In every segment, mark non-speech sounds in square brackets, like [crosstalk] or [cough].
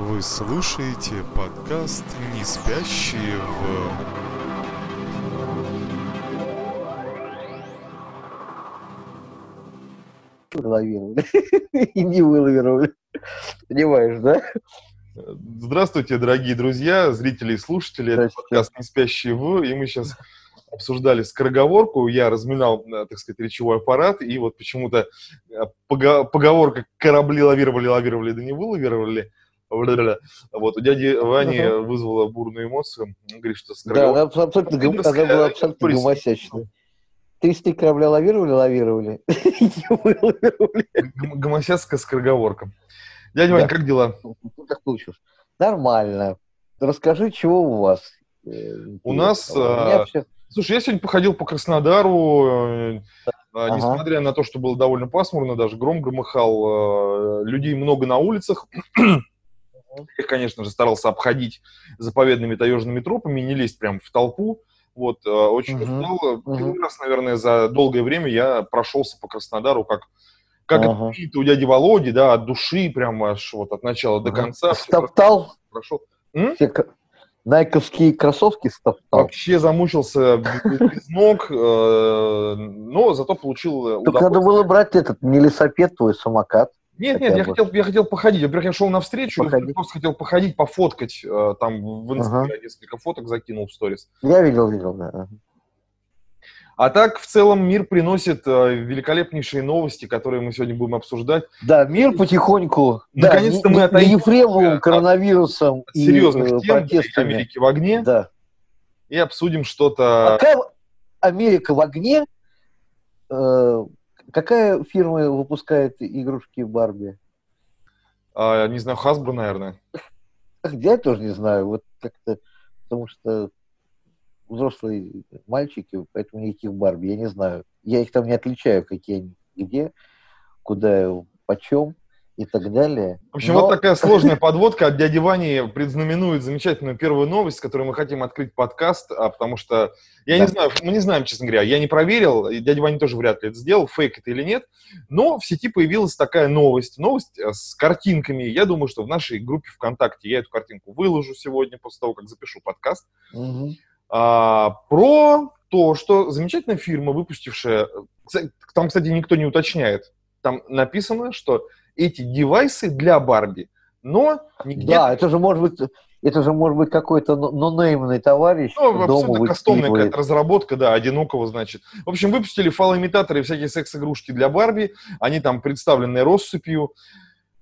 Вы слушаете подкаст «Не спящие в...» лавировали [laughs] и не вылавировали. Понимаешь, да? Здравствуйте, дорогие друзья, зрители и слушатели. Это подкаст «Не спящие в...» И мы сейчас обсуждали скороговорку, я разминал, э, так сказать, речевой аппарат, и вот почему-то э, поговорка «корабли лавировали, лавировали, да не вылавировали» вот, у дяди Вани uh-huh. вызвала бурную эмоцию. Он говорит, что скороговорка... Да, она абсолютно, она была абсолютно гомосячная. Тысячи корабля лавировали, лавировали, [laughs] Гомосяцкая скороговорка. Дядя Ваня, как дела? Как получилось? Нормально. Расскажи, чего у вас? Э, у нас... А, слушай, я сегодня походил по Краснодару, э, ага. несмотря на то, что было довольно пасмурно, даже гром громыхал, э, людей много на улицах. Я, конечно же, старался обходить заповедными таежными тропами, не лезть прям в толпу. Вот, очень uh-huh. устал. Первый uh-huh. раз, наверное, за долгое время я прошелся по Краснодару как как ага. это у дяди Володи, да, от души, прям аж вот от начала до конца. Стоптал? Прошел. Все найковские кроссовки стоптал? Вообще замучился без ног, э, но зато получил Так надо было брать этот, не лесопед твой, самокат. Нет, нет, я хотел, я хотел походить. Во-первых, я шел навстречу, я просто хотел походить, пофоткать. Э, там в Инстаграме ага. несколько фоток закинул в сторис. Я видел, видел, да. А так, в целом, мир приносит э, великолепнейшие новости, которые мы сегодня будем обсуждать. Да, мир потихоньку. Наконец-то да, мы отойдем Ефремовым, коронавирусом от серьезных и, тем протестами. Америки в огне. Да. И обсудим что-то... Пока Америка в огне, э, какая фирма выпускает игрушки Барби? А, не знаю, Hasbro, наверное. Я тоже не знаю. Вот как-то, потому что взрослые мальчики, поэтому никаких Барби, я не знаю. Я их там не отличаю, какие они, где, куда, почем и так далее. В общем, Но... вот такая [laughs] сложная подводка от дяди Вани предзнаменует замечательную первую новость, с которой мы хотим открыть подкаст, а потому что, я да. не знаю, мы не знаем, честно говоря, я не проверил, и дядя Ваня тоже вряд ли это сделал, фейк это или нет, но в сети появилась такая новость, новость э, с картинками, я думаю, что в нашей группе ВКонтакте я эту картинку выложу сегодня после того, как запишу подкаст. Угу а, про то, что замечательная фирма, выпустившая, там, кстати, никто не уточняет, там написано, что эти девайсы для Барби, но нигде... Да, это же может быть, это же может быть какой-то нонеймный товарищ. Ну, абсолютно кастомная какая-то разработка, да, одинокого, значит. В общем, выпустили фалоимитаторы и всякие секс-игрушки для Барби, они там представлены россыпью,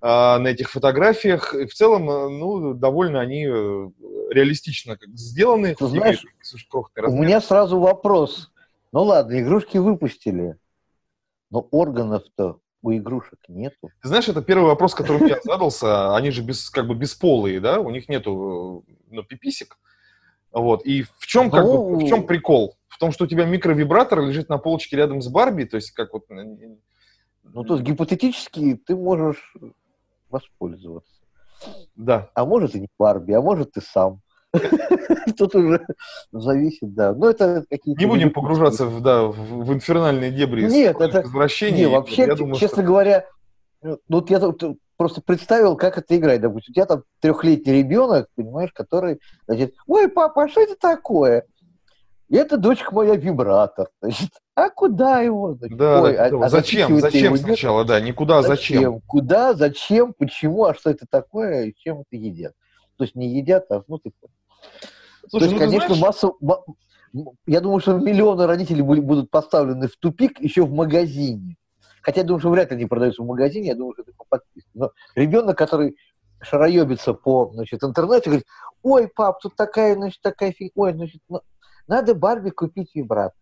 а, на этих фотографиях. И в целом, э, ну, довольно они э, реалистично сделаны. Ты знаешь, у меня сразу вопрос. Ну ладно, игрушки выпустили, но органов-то у игрушек нету. Ты знаешь, это первый вопрос, который я задался. Они же без, как бы бесполые, да? У них нету ну, пиписек. Вот. И в чем, как ну... бы, в чем прикол? В том, что у тебя микровибратор лежит на полочке рядом с Барби, то есть как вот... Ну, то есть гипотетически ты можешь воспользоваться. Да. А может и не Барби, а может и сам. [laughs] Тут уже зависит, да. Но это какие-то... Не будем погружаться в, да, в инфернальные дебри Нет, это... возвращения. Не, вообще, я думаю, честно что... говоря, ну вот я тут просто представил, как это играет. Допустим, у тебя там трехлетний ребенок, понимаешь, который, значит, ой, папа, а что это такое? Это дочка моя вибратор. [laughs] Значит, а куда его? Значит, да, Ой, да, а, а зачем? Зачем сначала, да, никуда зачем? зачем? Куда, зачем, почему, а что это такое, и чем это едят? То есть не едят, а ну ты Слушай, То есть, ну, конечно, знаешь... массу... Я думаю, что миллионы родителей будут поставлены в тупик еще в магазине. Хотя я думаю, что вряд ли они продаются в магазине, я думаю, что это по подписке. Но ребенок, который шароебится по значит, интернету, говорит, ой, пап, тут такая, значит, такая фигня, ой, значит, ну, надо Барби купить вибратор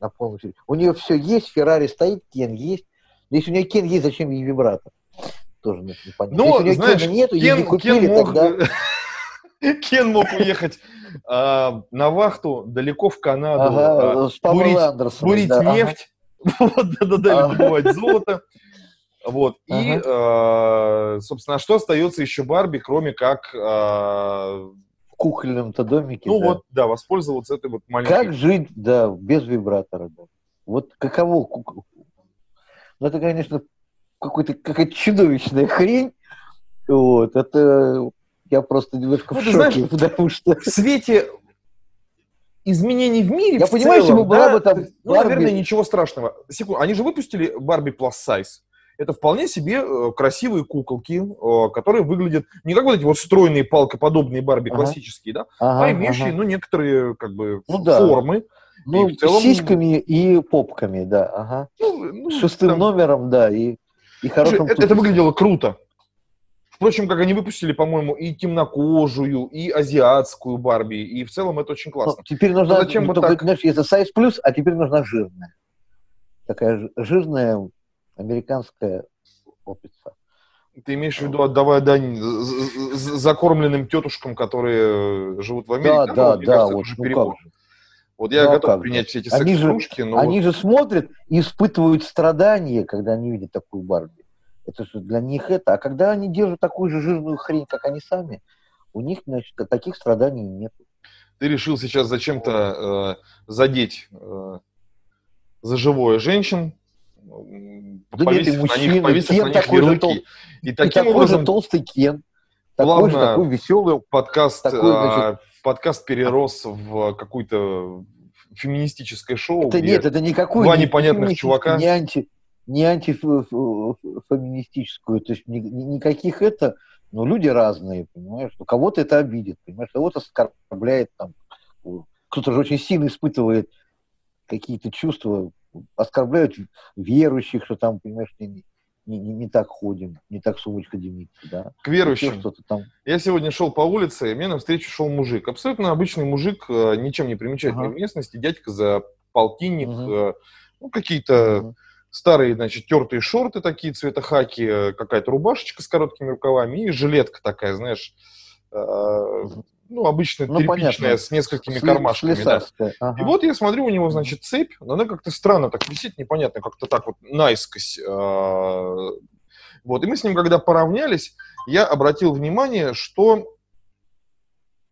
на полную серию. У нее все есть, Феррари стоит, Кен есть. Если у нее Кен есть, зачем ей вибратор? Тоже непонятно. Ну, Если у нее знаешь, Кена нету, Кен, не купили, Кен мог... тогда... [laughs] Кен мог уехать а, на вахту далеко в Канаду, ага, а, бурить, Андерсон, бурить да, нефть, [laughs] вот, да-да-да, добывать золото. Вот. И, собственно, что остается еще Барби, кроме как кукольном-то домике. Ну да. вот, да, воспользоваться этой вот маленькой... Как жить, да, без вибратора, да. Вот каково... Ну, это, конечно, какой-то, какая-то чудовищная хрень, Вот, это я просто немножко ну, в шоке, знаешь, потому что... В свете изменений в мире Я в понимаю, целом, если бы была да, бы там ну, Барби... наверное, ничего страшного. Секунду, они же выпустили Барби Plus Size. Это вполне себе э, красивые куколки, э, которые выглядят не как вот эти вот стройные палкоподобные Барби Ага. классические, да, Ага, а имеющие, ага. ну, некоторые, как бы, Ну да. формы. Ну, и целом- сиськами и попками, да, ага. Ну, ну, С шестым там- номером, да, и, и Слушай, хорошим... это, это тупиком. выглядело круто. Впрочем, как они выпустили, по-моему, и темнокожую, и азиатскую Барби, и в целом это очень Ну, классно. теперь нужна, зачем ну, вот только, так? знаешь, это сайз плюс, а теперь нужна жирная. Такая жирная американская опица. Ты имеешь в виду, отдавая дань закормленным тетушкам, которые э, живут в Америке? Да, да, да, кажется, вот, ну перебор. как же. Вот я Ну, а готов как принять все эти секс-игрушки, но Они вот- же смотрят и испытывают страдания, когда они видят такую Барби. Это же для них это. А когда они держат такую же жирную хрень, как они сами, у них, значит, таких страданий нет. ты решил сейчас зачем-то э, задеть э, за живое женщин, Да нет, и повесив на них, мужчины, повесив Кен на них такой же ярлыки. тол- И И таким такой образом же толстый Кен, такой же плавно такой веселый. подкаст, такой, а, значит- подкаст перерос в какое-то феминистическое шоу. Это нет, это никакую два не непонятных чувака. не анти, не антифеминистическую, то есть ни- ни- никаких это, ну, люди разные, понимаешь, ну, кого-то это обидит, понимаешь, кого-то оскорбляет, там, кто-то же очень сильно испытывает какие-то чувства, оскорбляют верующих, что там, понимаешь, не, не, не, не так ходим, не так сумочка ходим, да, к верующим. что-то там. Я сегодня шел по улице, и мне навстречу шел мужик. Абсолютно обычный мужик, э, ничем не примечательный Ага. в местности, дядька за полтинник, Мгм. э, ну, какие-то Мгм. Старые, значит, тертые шорты такие, цвета хаки, э, какая-то рубашечка с короткими рукавами и жилетка такая, знаешь, э, ну, обычно Ну, тряпичная, понятно. с несколькими Сли- кармашками, да. ага. И вот я смотрю, у него, значит, цепь, но она как-то странно так висит, непонятно, как-то так вот наискось. э, Вот, и мы с ним, когда поравнялись, я обратил внимание, что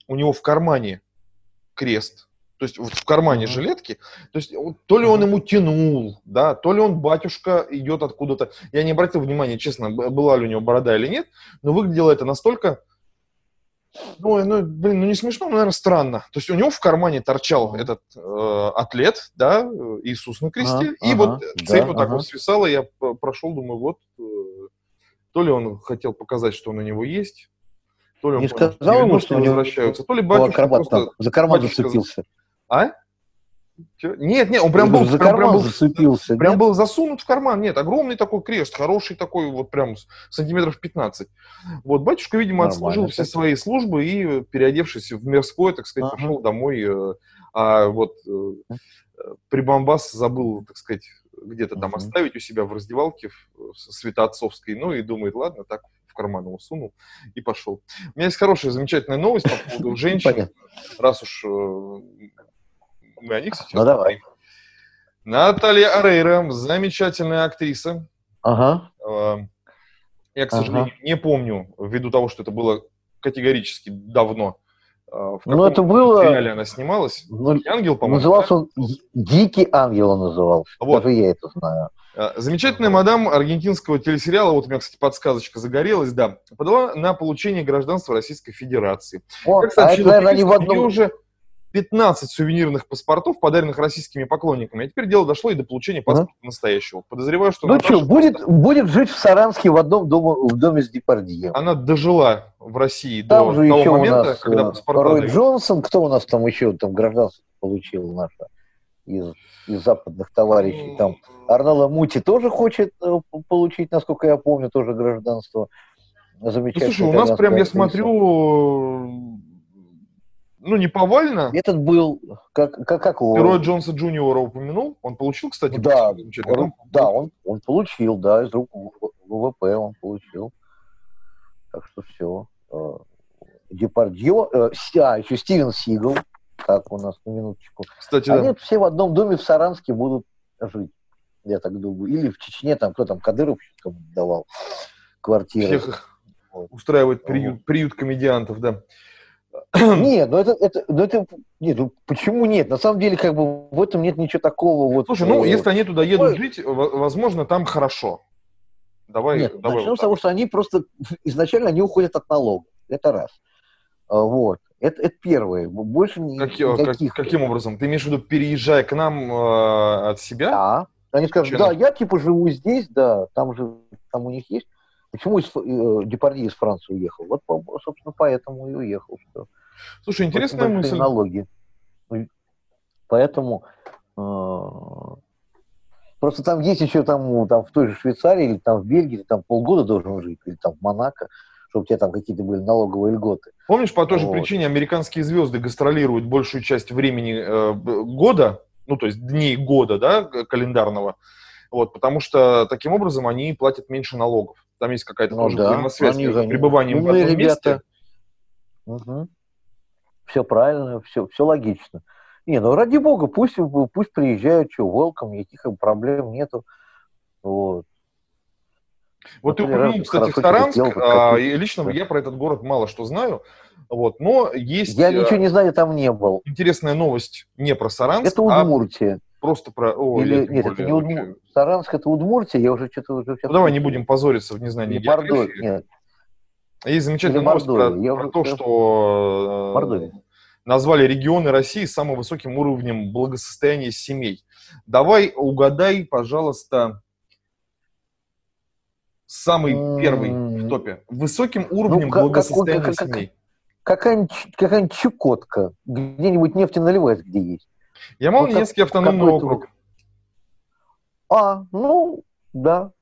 у него в кармане крест, то есть вот в кармане жилетки, то есть то ли он ему тянул, да, то ли он, батюшка, идет откуда-то. Я не обратил внимания, честно, была ли у него борода или нет, но выглядело это настолько ну, ну, блин, ну не смешно, но, наверное, странно. То есть у него в кармане торчал этот э, атлет, да, э, Иисус на кресте, Ага, и ага, вот да, цепь вот так ага. вот свисала, я прошел, думаю, вот, э, то ли он хотел показать, что он у него есть, то ли он Не понял, что сказал ему, 90-е что него возвращаются, то ли батюшка просто... за карман зацепился. А? Чё? Нет, нет, он прям Я был, за прям, прям был, зацепился. прям нет? был засунут в карман. Нет, огромный такой крест, хороший такой, вот прям сантиметров 15. Вот батюшка, видимо, Нормально отслужил все свои службы и, переодевшись в мирское, так сказать, Ага. пошел домой. э, А вот э, прибамбас забыл, так сказать, где-то там Мгм. оставить у себя в раздевалке в- святоотцовской. Ну и думает, ладно, так в карман его сунул и пошел. У меня есть хорошая, замечательная новость по поводу [laughs] женщин. Раз уж э, мы о них сейчас Ну, давай. говорим. Наталья Арейра, замечательная актриса. Ага. Э, Я, к Ага. сожалению, не помню, ввиду того, что это было категорически давно. э, В Ну, каком это было- сериале она снималась? Ну, Ангел, по-моему. назывался он Ди- Дикий ангел он назывался. Вот. Даже я это знаю. да? Э, Замечательная мадам аргентинского телесериала, вот у меня, кстати, подсказочка загорелась, да, подала на получение гражданства Российской Федерации. О, Как а это, сообщила наверное, они в одном... уже 15 сувенирных паспортов, подаренных российскими поклонниками. А теперь дело дошло и до получения паспорта настоящего. Подозреваю, что Ну что, будет, будет жить в Саранске в одном доме, в доме с Депардье. она дожила в России Там до же того еще у момента, нас когда э, паспорта Рой дают. Джонсон, кто у нас там еще там гражданство получил наше из, из западных товарищей. Там Арнелла Мути тоже хочет э, получить, насколько я помню, тоже гражданство. Ну, Замечательно. слушай, у нас прям, я смотрю, ну, не повально. Этот был, как, как, как его? Герой Джонса Джуниора упомянул. Он получил, кстати, Да, замечательно. он- да, он, он получил, да, из рук ВВП он получил. Так что все. Депардье, э, а, еще Стивен Сигал, так у нас, на минуточку. Кстати, Они да. все в одном доме в Саранске будут жить, я так думаю. Или в Чечне, там, кто там, Кадыров кому давал квартиры. Всех устраивает приют, приют комедиантов, да. Нет, ну это, это, ну это, нет, ну почему нет? На самом деле, как бы в этом нет ничего такого. Вот, Слушай, ну, э, если они туда едут Ой. жить, возможно, там хорошо. Давай, Нет, давай начнем вот с того, что они просто [laughs] изначально они уходят от налогов. Это раз. А, Вот. Это, это первое. Больше ни- Как- как- никаких. каким образом? Ты имеешь в виду, переезжая к нам э, от себя? Да. Они скажут, Причина? да, я типа живу здесь, да, там же, там у них есть. Почему из, э, Депардье из Франции уехал? Вот, собственно, поэтому и уехал. Что Слушай, интересная большие мысль. налоги. Ну, Поэтому э, просто там есть еще там, ну, там в той же Швейцарии или там в Бельгии ты там полгода должен жить, или там в Монако, чтобы у тебя там какие-то были налоговые льготы. Помнишь, по той же Вот. причине американские звезды гастролируют большую часть времени э, года, ну, то есть дней года, да, календарного, вот, потому что таким образом они платят меньше налогов. Там есть какая-то Ну тоже да, взаимосвязь между они пребыванием в умные одном месте. ребята. Все правильно, все, все логично. Не, ну ради бога, пусть, пусть приезжают, что, welcome, никаких проблем нету. Вот. Вот ты упомянул, кстати, Саранск, а, лично да. я про этот город мало что знаю, вот, но есть Я э, ничего не знаю, там не был. интересная новость не про Саранск, Это а Удмуртия. Просто про... о, Или, нет, это не Удмуртия. Саранск это Удмуртия, я уже что-то уже... Ну, давай не будем позориться в незнании Не Мордовия, географии. нет. Есть замечательная Или новость про. Я про уже то, что э, Мордовия. назвали регионы России с самым высоким уровнем благосостояния семей. Давай угадай, пожалуйста, самый М, первый в топе. Высоким уровнем Ну, как- благосостояния как- как- семей. Какая-нибудь, какая-нибудь Чукотка, где-нибудь нефтеналивайск, где есть. Ямало-Ненецкий Вот автономный округ. А, ну, да,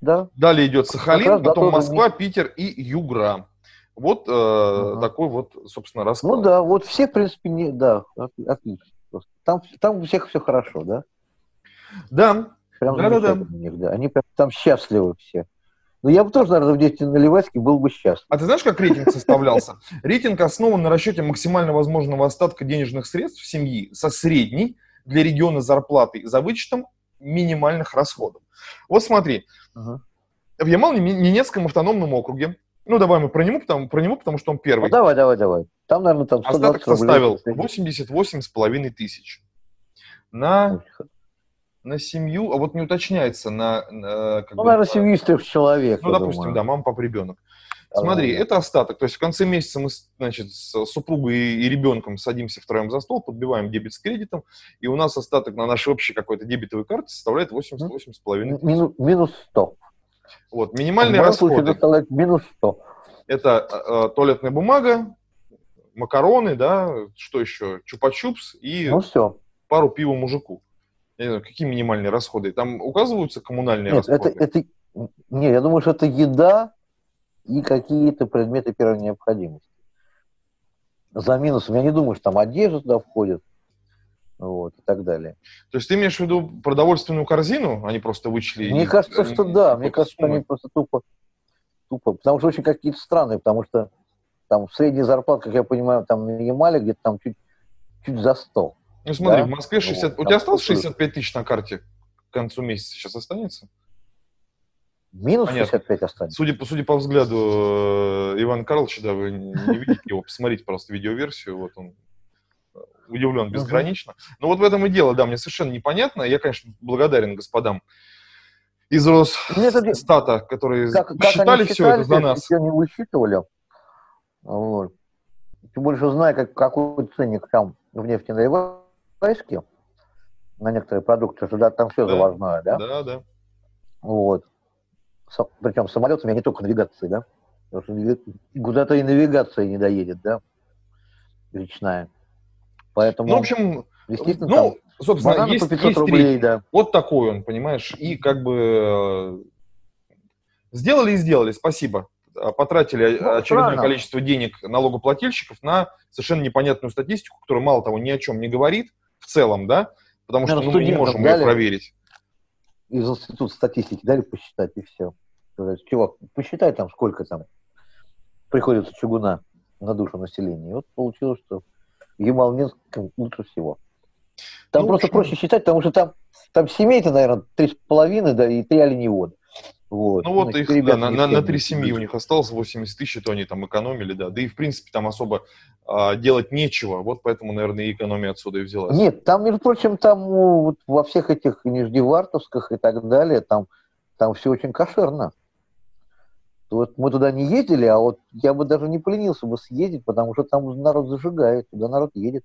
да. Далее идет Сахалин, да, потом Москва, Питер и Югра. Вот э, Ага. такой вот, собственно, расклад. Ну да, вот все, в принципе, не, да, от- отлично. просто. Там, там у всех все хорошо, да? Да, Прям Да-да-да. замечательно у них, да. Они прям там счастливы все. Ну, я бы тоже, наверное, в нефтеналивайске был бы счастлив. А ты знаешь, как рейтинг составлялся? [laughs] Рейтинг основан на расчете максимально возможного остатка денежных средств семьи со средней для региона зарплаты за вычетом минимальных расходов. Вот смотри, Ага. в Ямал-Ненецком автономном округе, ну давай мы про него, потому, про него, потому что он Ну, первый, давай, давай, давай. Там, наверное, там 120 остаток составил 88,5 тысяч. На, на семью, а вот не уточняется, на... на, как Ну, бы, наверное, на- семью из трех человек. Ну, допустим, думаю. да, мама, папа, ребенок. Смотри, это остаток. То есть в конце месяца мы, значит, с супругой и ребенком садимся втроем за стол, подбиваем дебет с кредитом, и у нас остаток на нашей общей какой-то дебетовой карте составляет 88,5 тысяч. Мину- минус 100. Вот, В минимальные случае расходы. составляет минус 100. Это э, э, туалетная бумага, макароны, да, что еще, чупа-чупс и Ну, все. пару пива мужику. Я не знаю, какие минимальные расходы? Там указываются коммунальные Нет, это, расходы? это... Не, я думаю, что это еда и какие-то предметы первой необходимости. За минусом. Я не думаю, что там одежда туда входит. Вот, и так далее. То есть ты имеешь в виду продовольственную корзину? Они просто вычли... Мне из- кажется, что да. Мне кажется, что они просто тупо, тупо. Потому что очень какие-то странные, потому что там средняя зарплата, как я понимаю, там Ямале где-то там чуть, чуть за 100. Ну смотри, Да? в Москве 60... Вот, У тебя осталось вкусно. 65 тысяч на карте к концу месяца сейчас останется? Минус Понятно. 65 останется. Судя по, судя по взгляду э, Ивана Карловича, да, вы не видите его, посмотрите просто видеоверсию, вот он э, удивлен безгранично. Но вот в этом и дело, да, мне совершенно непонятно. Я, конечно, благодарен господам из это- Росстата, которые как, они все это считали, за нас. Все не высчитывали. Вот. Тем что зная, как, какой ценник там в нефтеналивайске на некоторые продукты, что да, там все Да. завозное, да? Да, да. Вот. Со- причем самолетами, а не только навигацией, да? Потому что куда-то и навигация не доедет, да? Речная. Поэтому, Ну, в общем, естественно, ну, там собственно, есть, по 500 есть рублей, рейтинг. да. Вот такой он, понимаешь, и как бы э, сделали и сделали, спасибо. А, Потратили Ну, очередное странно. количество денег налогоплательщиков на совершенно непонятную статистику, которая мало того ни о чем не говорит в целом, да, потому что ну, мы не можем ее дали. проверить. Из института статистики дали посчитать, и все. Чувак, посчитай там, сколько там приходится чугуна на душу населения. И вот получилось, что в Ямал-Ненском лучше всего. Там Ну, просто проще считать, потому что там, там семей-то, наверное, три с половиной, да, и три оленевода. Вот. Ну вот Значит, их да, на, на- на три семьи у них осталось 80 тысяч, то они там экономили, да. Да и в принципе там особо а, делать нечего, вот поэтому, наверное, и экономия отсюда и взялась. Нет, там, между прочим, там вот во всех этих нижневартовсках и так далее, там, там все очень кошерно. Вот мы туда не ездили, а вот я бы даже не поленился бы съездить, потому что там народ зажигает, туда народ едет.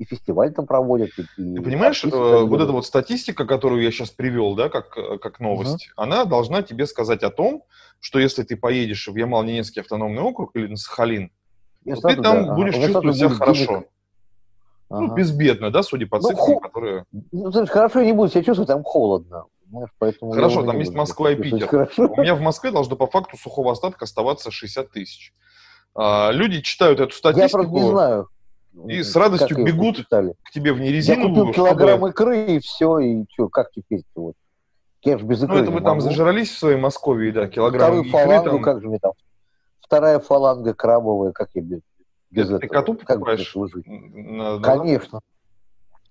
И фестиваль там проводят. И, Ты понимаешь, э, вот эта вот статистика, которую я сейчас привел, да, как, как новость, угу. она должна тебе сказать о том, что если ты поедешь в Ямал-Ненецкий автономный округ или на Сахалин, то ты там да. будешь ага. чувствовать себя хорошо. Денег. Ну, ага. безбедно, да, судя по ну, цифрам, хо... которые... Ну, знаешь, хорошо не буду себя чувствовать, там холодно. Поэтому Хорошо, там есть Москва и Питер. Хорошо. У меня в Москве должно по факту сухого остатка оставаться 60 тысяч. А, люди читают эту статистику. Я просто не знаю. И с радостью бегут к тебе в нерезиновую. Я купил килограмм икры, и все, и что, как теперь вот? Кеш без икры Ну, это вы там зажрались в своей Москве, да, килограмм Вторую икры. Фалангу, там... как же мне там? Вторая фаланга крабовая, как я без, без это, этого? Ты коту покупаешь? На, на... Конечно.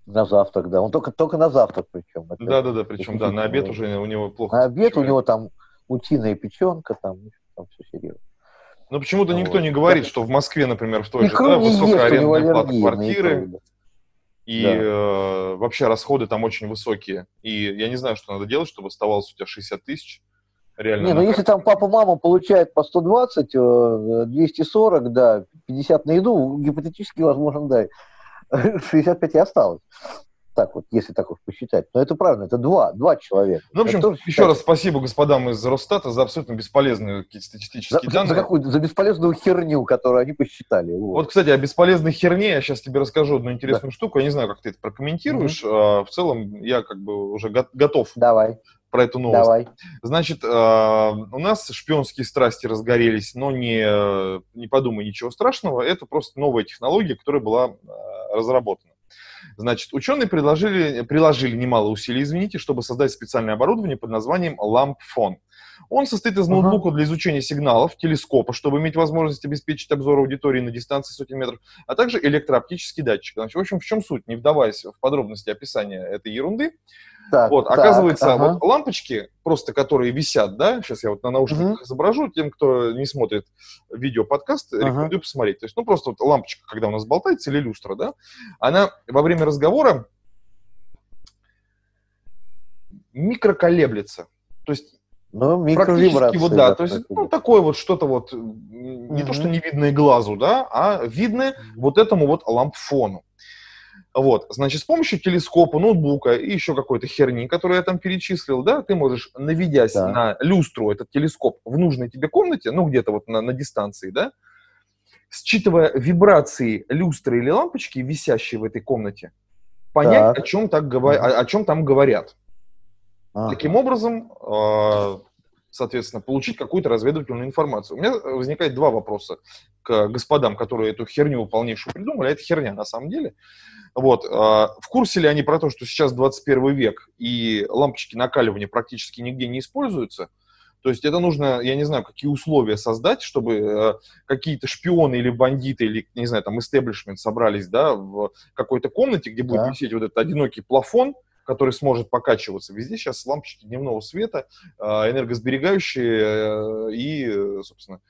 На завтрак, да. Он только, только на завтрак причем. Да, да, да, причем, да, на обед уже у него плохо. На обед у него там утиная печенка, там, там все серьезно. Но почему-то никто вот. не говорит, что в Москве, например, в той же да, высокая арендная плата квартиры, и да. э, вообще расходы там очень высокие. И я не знаю, что надо делать, чтобы оставалось у тебя 60 тысяч. Реально. Не, ну если там папа-мама получает по 120, 240, э, да, 50 на еду, гипотетически возможно, да, [laughs] 65 и осталось. Так вот, если так уж посчитать. Но это правильно, это два, два человека. Ну, в общем, еще раз спасибо господам из Росстата за абсолютно бесполезные какие-то статистические за, данные. За, какую за бесполезную херню, которую они посчитали. Вот. вот, кстати, о бесполезной херне я сейчас тебе расскажу одну интересную да. штуку. Я не знаю, как ты это прокомментируешь. Mm-hmm. в целом, я как бы уже готов Давай про эту новость. Давай. Значит, у нас шпионские страсти разгорелись, но не, не подумай ничего страшного, это просто новая технология, которая была разработана. Значит, ученые предложили, приложили немало усилий, извините, чтобы создать специальное оборудование под названием лампфон. Он состоит из ноутбука для изучения сигналов, телескопа, чтобы иметь возможность обеспечить обзор аудитории на дистанции сотен метров, а также электрооптический датчик. Значит, в общем, в чем суть? Не вдаваясь в подробности описания этой ерунды, так, вот, так, оказывается, ага. вот лампочки, просто которые висят, да, сейчас я вот на наушниках угу. изображу, тем, кто не смотрит видео-подкаст, ага. рекомендую посмотреть. То есть, ну, просто вот лампочка, когда у нас болтается, или люстра, да, она во время разговора микроколеблется. То есть ну, практически вот, да, да то есть, ну, такое вот что-то вот, не mm то, что не видное глазу, да, а видное вот этому вот лампфону. Вот, значит, с помощью телескопа, ноутбука и еще какой-то херни, которую я там перечислил, да, ты можешь, наведясь да. на люстру, этот телескоп в нужной тебе комнате, ну, где-то вот на, на дистанции, да, считывая вибрации люстры или лампочки, висящие в этой комнате, понять, так. о, чем так, о, о чем там говорят. Ага. Таким образом, э, соответственно, получить какую-то разведывательную информацию. У меня возникает два вопроса к господам, которые эту херню полнейшую придумали. А это херня на самом деле. Вот. А, в курсе ли они про то, что сейчас 21 век и лампочки накаливания практически нигде не используются? То есть это нужно, я не знаю, какие условия создать, чтобы э, какие-то шпионы или бандиты, или, не знаю, там, истеблишмент собрались, да, в какой-то комнате, где будет да. висеть вот этот одинокий плафон, который сможет покачиваться. Везде сейчас лампочки дневного света, а, энергосберегающие э, и, собственно,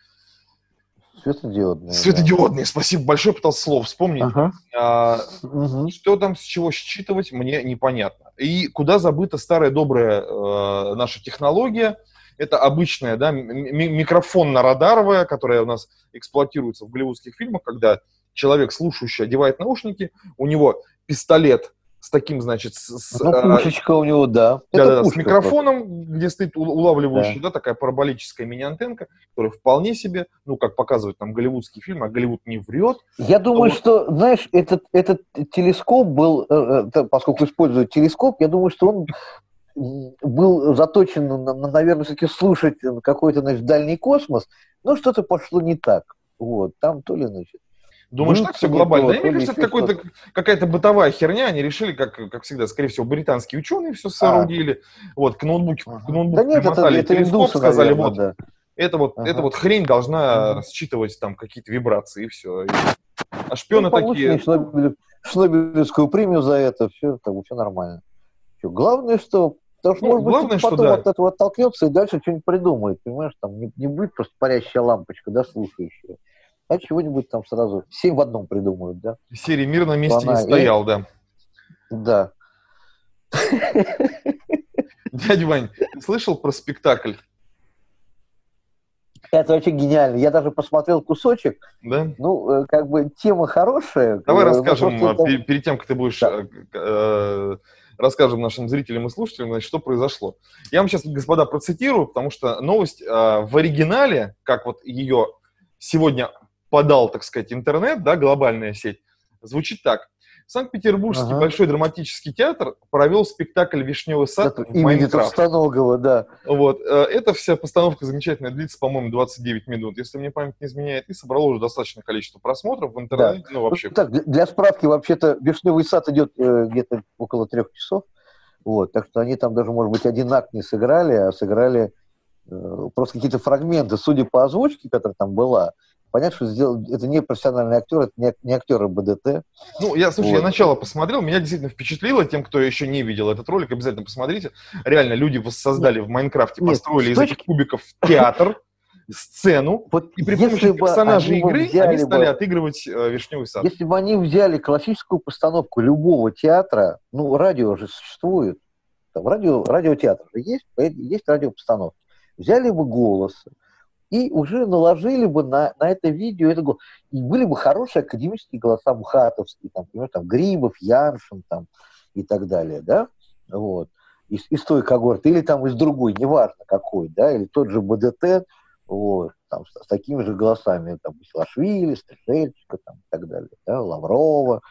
Светодиодные. Светодиодные, да. спасибо большое, пытался слово вспомнить. Ага. А, угу. Что там, с чего считывать, мне непонятно. И куда забыта старая добрая э, наша технология, это обычная, да, микрофонно-радаровая, которая у нас эксплуатируется в голливудских фильмах, когда человек, слушающий, одевает наушники, у него пистолет с таким, значит, с, ну, а, пушечка у него, да. Да, да, с микрофоном, просто. где стоит улавливающий, да. да, такая параболическая мини-антенка, которая вполне себе, ну, как показывает там голливудский фильм, а Голливуд не врет. Я думаю, вот. что, знаешь, этот, этот телескоп был, э, э, поскольку используют телескоп, я думаю, что он был заточен, на, на наверное, все-таки слушать какой-то, значит, дальний космос, но что-то пошло не так. Вот, там то ли, значит, Думаешь, ну, так все глобально? Да, мне кажется, это какой-то, какая-то бытовая херня. Они решили, как, как всегда, скорее всего, британские ученые все соорудили. А. Вот, к ноутбуку, ага. к ноутбуку да нет, это, это телескоп, индусы, сказали, наверное, вот, да. это вот, ага. это вот хрень должна ага. считывать там какие-то вибрации, и все. А шпионы ну, такие... Шнобелев, Шнобелевскую премию за это, все, как бы, все нормально. Все. Главное, что Потому что, ну, может главное, быть, потом что, да. от этого оттолкнется и дальше что-нибудь придумает, понимаешь, там не, не будет просто парящая лампочка, да, слушающая а чего-нибудь там сразу семь в одном придумают, да? Серии «Мир на месте Она... не стоял», да. Да. Дядя Вань, слышал про спектакль? Это очень гениально. Я даже посмотрел кусочек. Да? Ну, э, как бы тема хорошая. Давай ну, расскажем, это... перед тем, как ты будешь... Да. Э, расскажем нашим зрителям и слушателям, значит, что произошло. Я вам сейчас, господа, процитирую, потому что новость э, в оригинале, как вот ее сегодня подал, так сказать, интернет, да, глобальная сеть, звучит так. Санкт-Петербургский ага. Большой драматический театр провел спектакль «Вишневый сад» Это в Майнкрафт. Толстоногова, да. Вот. Э, эта вся постановка замечательная, длится, по-моему, 29 минут, если мне память не изменяет, и собрала уже достаточное количество просмотров в интернете. Да. Ну, вообще. Ну, так, для справки, вообще-то «Вишневый сад» идет э, где-то около трех часов, вот, так что они там даже, может быть, один акт не сыграли, а сыграли э, просто какие-то фрагменты, судя по озвучке, которая там была, понятно, что сделал, это не профессиональный актер, это не, не актер БДТ. Ну, я, слушай, вот. я начало посмотрел, меня действительно впечатлило, тем, кто еще не видел этот ролик, обязательно посмотрите. Реально, люди воссоздали в Майнкрафте, построили Нет, из этих кубиков театр, сцену, вот и при помощи персонажей игры они стали бы, отыгрывать э, «Вишневый сад». Если бы они взяли классическую постановку любого театра, ну, радио же существует, там, радио, радиотеатр же есть, есть радиопостановки, взяли бы голосы, и уже наложили бы на, на это видео, это, и были бы хорошие академические голоса Мухатовские, там, например, там, Грибов, Яншин там, и так далее, да, вот, из, из той когорты, или там из другой, неважно какой, да, или тот же БДТ, вот, там, с, с такими же голосами, там, Силашвили, Стрижельчика, там, и так далее, да, Лаврова,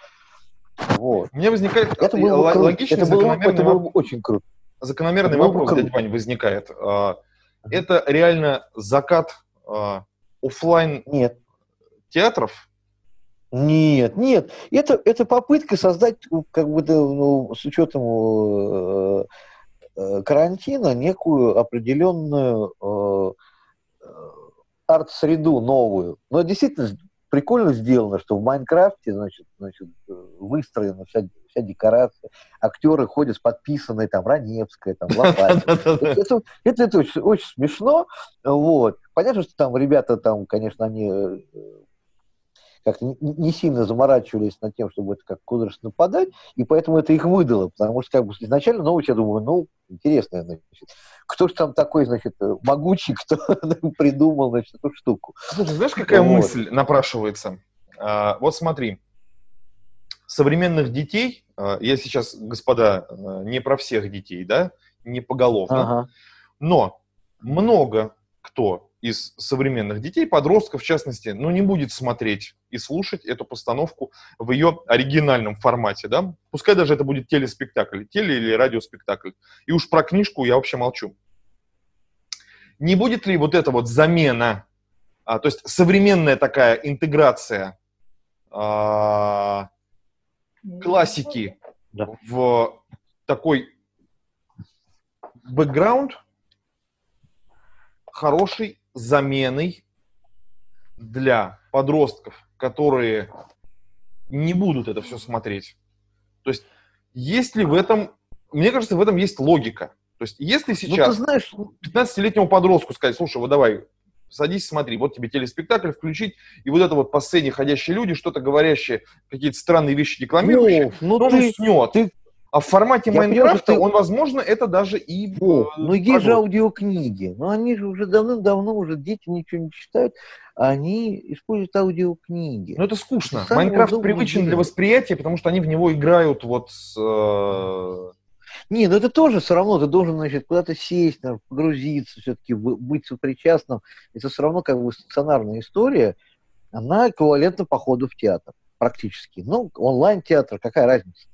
вот. У меня возникает это было бы логичный, это было, это было бы очень круто. Закономерный это вопрос, дядя Вань, возникает. А, это реально закат э, офлайн нет. театров? Нет, нет. Это, это попытка создать, как бы, ну, с учетом э, э, карантина, некую определенную э, э, арт-среду новую. Но действительно прикольно сделано, что в Майнкрафте, значит, значит выстроена вся, вся декорация, актеры ходят с подписанной, там, Раневская, там. [laughs] Это, очень, смешно, вот. Понятно, что там ребята, там, конечно, они э, как не сильно заморачивались над тем, чтобы это как художественно подать, и поэтому это их выдало, потому что как бы изначально новость, я думаю, ну, интересная, значит, кто же там такой, значит, могучий, [laughs] кто придумал, значит, эту штуку. Слушай, знаешь, какая вот. мысль напрашивается? А, вот смотри, современных детей, а, я сейчас, господа, а, не про всех детей, да, не поголовно, ага. но много кто из современных детей, подростков в частности, ну, не будет смотреть и слушать эту постановку в ее оригинальном формате, да, пускай даже это будет телеспектакль, теле- или радиоспектакль. И уж про книжку я вообще молчу. Не будет ли вот эта вот замена, а, то есть современная такая интеграция а, классики да. в такой бэкграунд хорошей заменой для подростков, которые не будут это все смотреть. То есть, есть ли в этом, мне кажется, в этом есть логика. То есть, если сейчас ну, знаешь... 15-летнему подростку сказать, слушай, вот давай, садись, смотри, вот тебе телеспектакль включить, и вот это вот по сцене ходящие люди, что-то говорящие, какие-то странные вещи декламирующие, ну, ну ты, уснет. Ты, а в формате я Майнкрафта ты... он, возможно, это даже и... О, ну, есть же аудиокниги. Ну, они же уже давным-давно, уже дети ничего не читают, они используют аудиокниги. Ну, это скучно. Майнкрафт привычен для восприятия, потому что они в него играют вот с... Э... Не, ну это тоже все равно, ты должен, значит, куда-то сесть, наверное, погрузиться, все-таки быть сопричастным. Это все равно как бы стационарная история, она эквивалентна походу в театр практически. Ну, онлайн-театр, какая разница?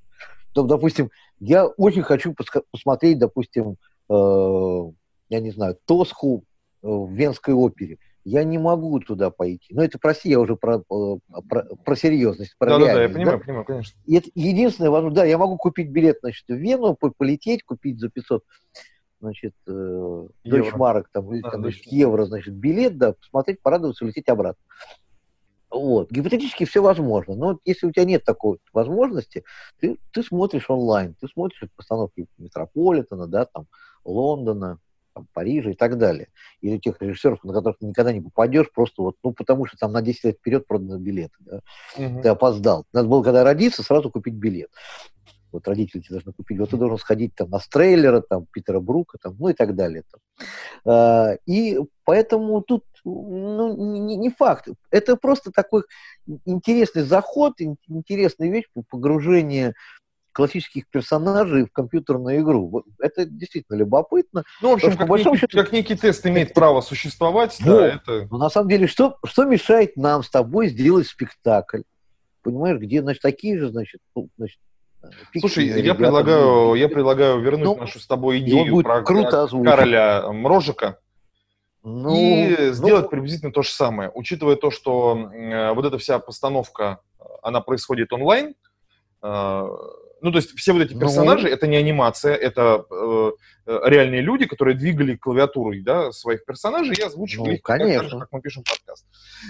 допустим, я очень хочу посмотреть, допустим, э, я не знаю, Тоску в Венской опере. Я не могу туда пойти. Но это, прости, я уже про, про, про серьезность, про Да-да-да, я понимаю, да? понимаю, конечно. И это единственное, возможно, да, я могу купить билет, значит, в Вену, полететь, купить за 500 значит, э, дойчмарок, там, да, там, значит, евро, значит, билет, да, посмотреть, порадоваться, улететь обратно. Вот. Гипотетически все возможно. Но если у тебя нет такой возможности, ты, ты смотришь онлайн, ты смотришь постановки Метрополитена, да, там, Лондона, там, Парижа и так далее. Или тех режиссеров, на которых ты никогда не попадешь, просто вот, ну, потому что там на 10 лет вперед проданы билеты, да. Угу. Ты опоздал. Надо было, когда родиться, сразу купить билет. вот родители тебе должны купить, вот ты должен сходить там на Стрейлера, там, Питера Брука, там, ну и так далее. Там. А, и поэтому тут ну, не, не факт. Это просто такой интересный заход, интересная вещь, погружение классических персонажей в компьютерную игру. Это действительно любопытно. Ну, в общем, как, некий, счету, как некий тест имеет это... право существовать. Вот. Да, это... Но на самом деле, что, что мешает нам с тобой сделать спектакль? Понимаешь, где, значит, такие же, значит, ну, значит Слушай, я предлагаю, я предлагаю вернуть ну, нашу с тобой идею про круто Кароля Мрожика ну, и ну, сделать приблизительно то же самое, учитывая то, что э, вот эта вся постановка, она происходит онлайн, э, ну, то есть все вот эти ну, персонажи, ну, это не анимация, это э, э, реальные люди, которые двигали клавиатурой, да, своих персонажей и озвучивали ну, их, конечно. же, как мы пишем подкаст.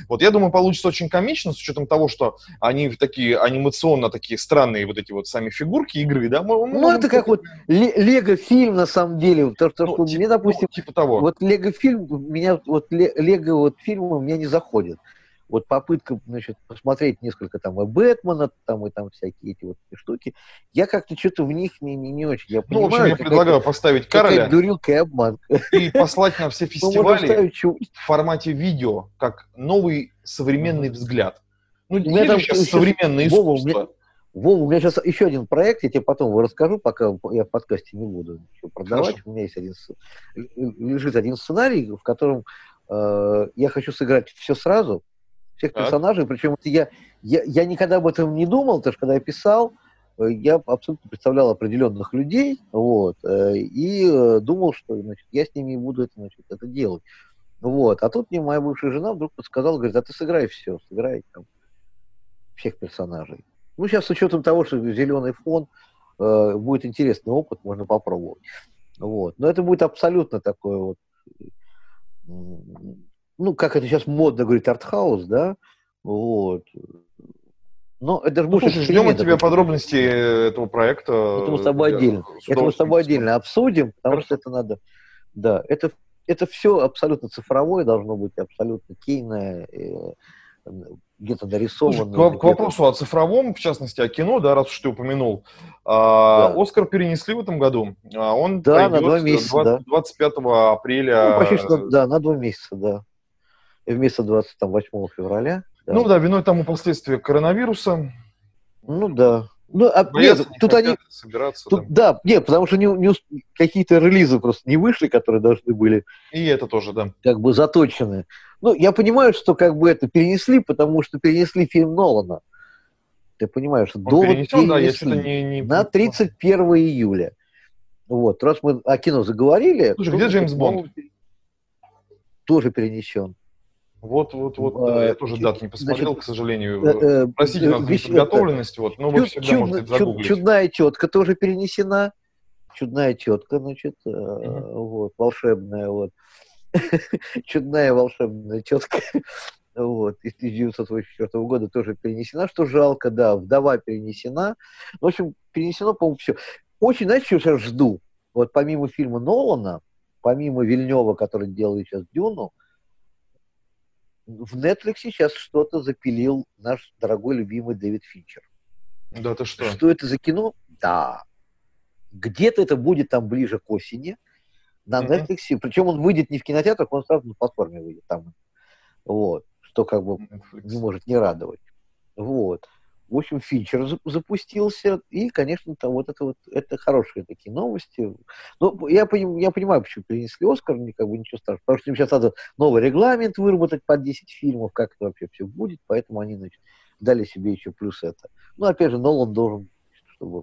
Вот, я думаю, получится очень комично, с учетом того, что они такие анимационно такие странные вот эти вот сами фигурки игры, да. Мы, ну, это как вот Лего-фильм, на самом деле, то, то, ну, что типа, мне, допустим, ну, типа того. вот Лего-фильм, меня, вот Лего вот фильмы меня не заходит вот попытка, значит, посмотреть несколько там и Бэтмена, там и там всякие эти вот штуки, я как-то что-то в них не, не, не очень. Я ну, понимаю, в общем, я предлагаю поставить Кароля дурилка и обман. И послать на все [laughs] фестивали в формате видео, как новый современный взгляд. Ну, не там сейчас современное искусство. Вова, у меня сейчас еще один проект, я тебе потом расскажу, пока я в подкасте не буду продавать. Хорошо. У меня есть один, лежит один сценарий, в котором э, я хочу сыграть все сразу, всех так. персонажей. Причем я, я, я никогда об этом не думал, потому что когда я писал, э, я абсолютно представлял определенных людей, вот, э, и э, думал, что значит, я с ними буду это, значит, это делать. Вот. А тут мне моя бывшая жена вдруг подсказала, говорит, а ты сыграй все, сыграй там всех персонажей. Ну, сейчас с учетом того, что зеленый фон, э, будет интересный опыт, можно попробовать. Вот. Но это будет абсолютно такое вот ну, как это сейчас модно говорить, артхаус, да, вот. Но это же ну, будет слушай, ждем от тебя подробности этого проекта. Это мы с тобой отдельно. Это мы с тобой отдельно обсудим, потому Хорошо. что это надо. Да, это, это все абсолютно цифровое должно быть, абсолютно кейное, э, где-то нарисовано. Слушай, к, к вопросу о цифровом, в частности, о кино, да, раз уж ты упомянул. А, да. Оскар перенесли в этом году. А он да, на два месяца, 20, да. 25 апреля. Ну, почти что, да, на два месяца, да вместо 28 февраля. Да. Ну да, виной тому последствия коронавируса. Ну да. Ну, а, нет, не тут они... Собираться, тут, да. да, нет, потому что не, не, какие-то релизы просто не вышли, которые должны были... И это тоже, да. Как бы заточены. Ну, я понимаю, что как бы это перенесли, потому что перенесли фильм Нолана. Ты понимаешь, что довод перенесен, да, я не, не... на 31 июля. Вот, раз мы о кино заговорили... Слушай, где Джеймс Бонд? Тоже перенесен. Вот, вот, вот, да, я тоже дат не посмотрел, значит, к сожалению. Э, э Простите нас за подготовленность, вот, но вы всегда чуд, можете загуглить. Чудная тетка тоже перенесена. Чудная тетка, значит, uh-huh. вот, волшебная, вот. [laughs] Чудная волшебная тетка, вот, из 1984 года тоже перенесена, что жалко, да, вдова перенесена. В общем, перенесено, по-моему, все. Очень, знаете, что я жду? Вот помимо фильма Нолана, помимо Вильнева, который делает сейчас Дюну, в Netflix сейчас что-то запилил наш дорогой любимый Дэвид Финчер. Да, ты что? Что это за кино? Да. Где-то это будет там ближе к осени на mm-hmm. Netflix. Причем он выйдет не в кинотеатрах, он сразу на платформе выйдет там. Вот. Что как бы Netflix. не может не радовать. Вот. В общем, фичер запустился, и, конечно, там вот это вот, это хорошие такие новости. Но я, поним, я понимаю, почему перенесли Оскар, как бы ничего страшного, потому что им сейчас надо новый регламент выработать по 10 фильмов, как это вообще все будет, поэтому они, значит, дали себе еще плюс это. Ну, опять же, Нолан должен, чтобы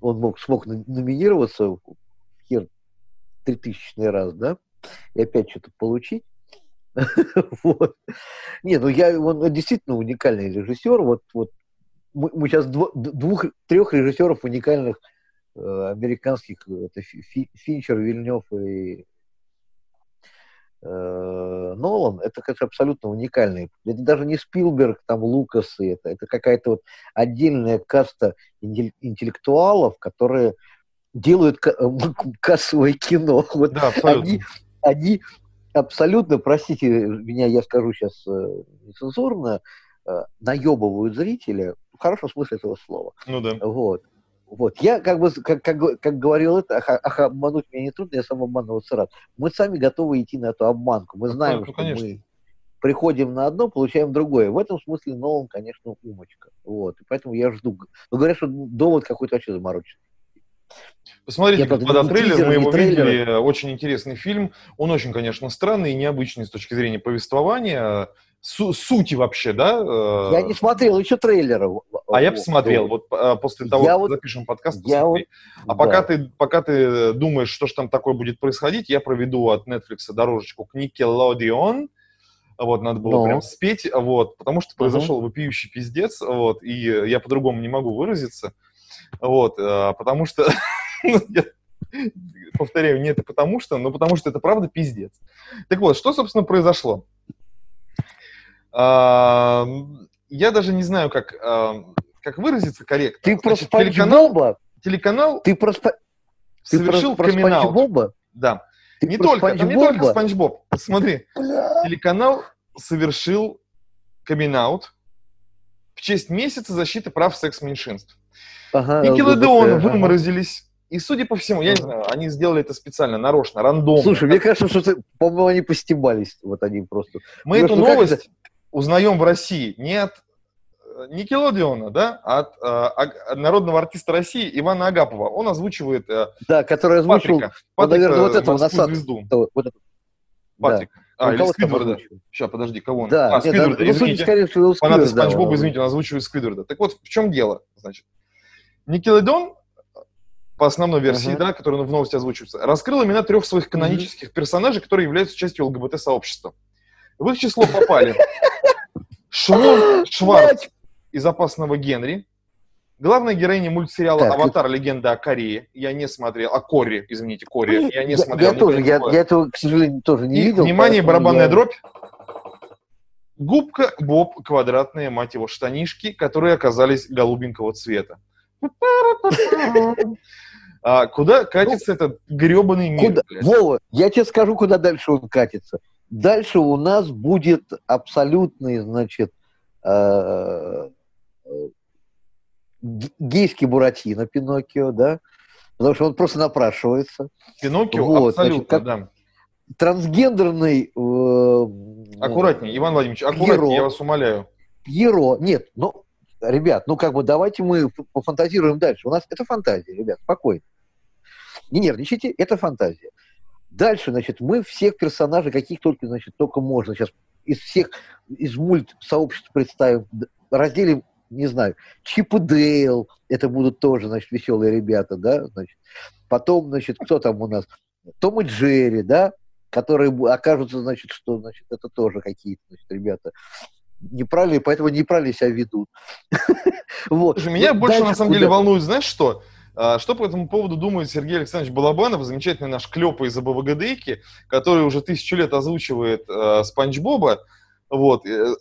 он мог, смог номинироваться хер 3000 раз, да, и опять что-то получить. [laughs] вот. Не, ну я, он действительно уникальный режиссер. Вот, вот мы, мы сейчас дво, двух, трех режиссеров уникальных э, американских, это Фи, Финчер, Вильнев и э, Нолан, это, конечно, абсолютно уникальные. Это даже не Спилберг, там, Лукас, и это, это какая-то вот отдельная каста интеллектуалов, которые делают [laughs] кассовое кино. Вот да, абсолютно. Они, они абсолютно, простите меня, я скажу сейчас э, нецензурно, э, наебывают зрителя, в хорошем смысле этого слова. Ну да. Вот. Вот, я как бы, как, как, как говорил это, ах, ах, обмануть меня не трудно, я сам обманываться рад. Мы сами готовы идти на эту обманку. Мы знаем, ну, что мы приходим на одно, получаем другое. В этом смысле Нолан, конечно, умочка. Вот, и поэтому я жду. Но говорят, что довод какой-то вообще замороченный. Посмотрите, я, господа, трейлер, мы его трейлер. видели, очень интересный фильм. Он очень, конечно, странный и необычный с точки зрения повествования, су- сути вообще, да? Э, я не смотрел еще трейлеров. А я посмотрел, вот э, после того, я как вот, запишем подкаст, посмотри. Вот, а да. пока, ты, пока ты думаешь, что же там такое будет происходить, я проведу от Netflix дорожечку к Nickelodeon, вот, надо было Но. прям спеть, вот, потому что произошел uh-huh. вопиющий пиздец, вот, и я по-другому не могу выразиться, вот, э, потому что, [laughs] ну, повторяю, не это потому что, но потому что это правда пиздец. Так вот, что, собственно, произошло? Я даже не знаю, как, как выразиться корректно. Ты про телеканал, Боба? Телеканал ты про, совершил Боба? Да. Ты не только, там не только Спанч Боб. Смотри, телеканал совершил камин в честь месяца защиты прав секс-меньшинств. Ага, Никелодеон ага. выморозились. И, судя по всему, я не знаю, они сделали это специально, нарочно, рандомно. Слушай, мне кажется, что, по-моему, они постебались. Вот они просто. Мы Потому эту новость узнаем в России не от Никелодеона, да, от э, народного артиста России Ивана Агапова. Он озвучивает э, Да, который озвучил, Патрика, Патрика, наверное, вот этого насад. звезду. Вот это. Патрик. Да. А, он или Сквидварда. Сейчас, подожди, кого он? Да, а, Сквидварда, нет, извините. Ну, скорее всего, Фанаты Спанч Боба, извините, он озвучивает Сквидварда. Так вот, в чем дело, значит? Никелодеон, по основной версии, uh-huh. да, которая в новости озвучивается, раскрыл имена трех своих канонических uh-huh. персонажей, которые являются частью ЛГБТ-сообщества. В их число попали Шмон Шварц из «Опасного Генри», Главная героиня мультсериала так, «Аватар. Легенда о Корее». Я не смотрел. О Коре, извините, Коре. Ну, я не смотрел. Я, тоже, я, я этого, к сожалению, тоже не И, видел. Внимание, барабанная я... дробь. Губка Боб, квадратные, мать его, штанишки, которые оказались голубенького цвета. А куда катится ну, этот гребаный мир? Куда? Вова, я тебе скажу, куда дальше он катится. Дальше у нас будет абсолютный, значит, э, гейский Буратино Пиноккио, да, потому что он просто напрашивается. Пиноккио вот, абсолютно, значит, да. Трансгендерный... Э, аккуратнее, Иван Владимирович, аккуратнее, Пьеро, я вас умоляю. Пьеро, нет, ну, ребят, ну как бы давайте мы пофантазируем дальше. У нас это фантазия, ребят, спокойно. Не нервничайте, это фантазия. Дальше, значит, мы всех персонажей, каких только, значит, только можно сейчас из всех, из мульт сообществ представим, разделим не знаю, Чип и Дейл, это будут тоже, значит, веселые ребята, да, значит. Потом, значит, кто там у нас? Том и Джерри, да, которые окажутся, значит, что, значит, это тоже какие-то, значит, ребята неправильно, поэтому неправильно себя ведут. [laughs] вот. Меня больше, на самом деле, волнует, знаешь, что? А, что по этому поводу думает Сергей Александрович Балабанов, замечательный наш клёпа из АБВГДейки, который уже тысячу лет озвучивает э, Спанч Боба, вот. Э,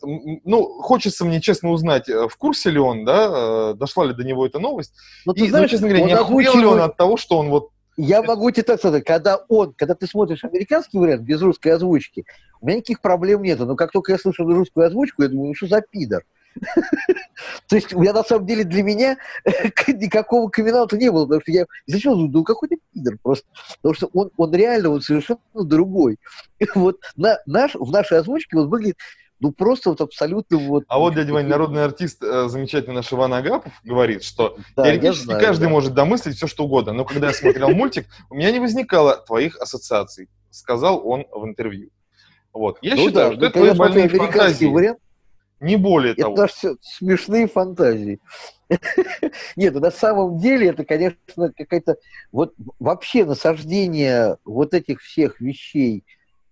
ну, хочется мне, честно, узнать, э, в курсе ли он, да, э, дошла ли до него эта новость. Но ну, ты и, ну, знаешь, ну, честно говоря, не охуел ли он от того, что он вот... Я могу тебе так сказать, когда он, когда ты смотришь американский вариант без русской озвучки, у меня никаких проблем нет. Но как только я слышу русскую озвучку, я думаю, ну что за пидор? [laughs] То есть у меня на самом деле для меня [laughs] никакого камин не было, потому что я изначально ну какой то пидор просто. Потому что он, он реально вот совершенно другой. [laughs] Вот на, наш, в нашей озвучке он выглядит ну просто вот абсолютно вот... А вот, дядя Вань, народный артист, э, замечательный наш Иван Агапов, говорит, что да, теоретически знаю, каждый да. может домыслить все, что угодно, но когда я смотрел мультик, у меня не возникало твоих ассоциаций, сказал он в интервью. Вот. Я ну считаю, да, что это твои больные фантазии. Вариант, не более это того. Это даже смешные фантазии. [laughs] Нет, ну, на самом деле это, конечно, какая-то... Вот вообще насаждение вот этих всех вещей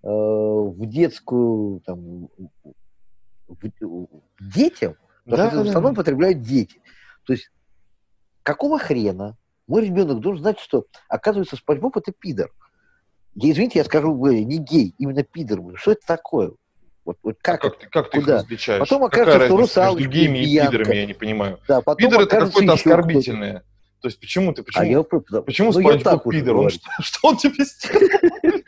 э, в детскую, там, в, детям, да, что в основном потребляют дети. То есть какого хрена мой ребенок должен знать, что, оказывается, Спанч Боб это пидор. Я, извините, я скажу, не гей, именно пидор. Что это такое? Вот, вот как, а как, как ты куда? их различаешь? Потом окажется, Какая что русалочка между геями и пидорами, я не понимаю. Да, потом Пидор это какое-то оскорбительное. То есть почему ты, почему, А я, почему ну, Спанч Боб пидор? Он что, [laughs] что он тебе сделал? [laughs]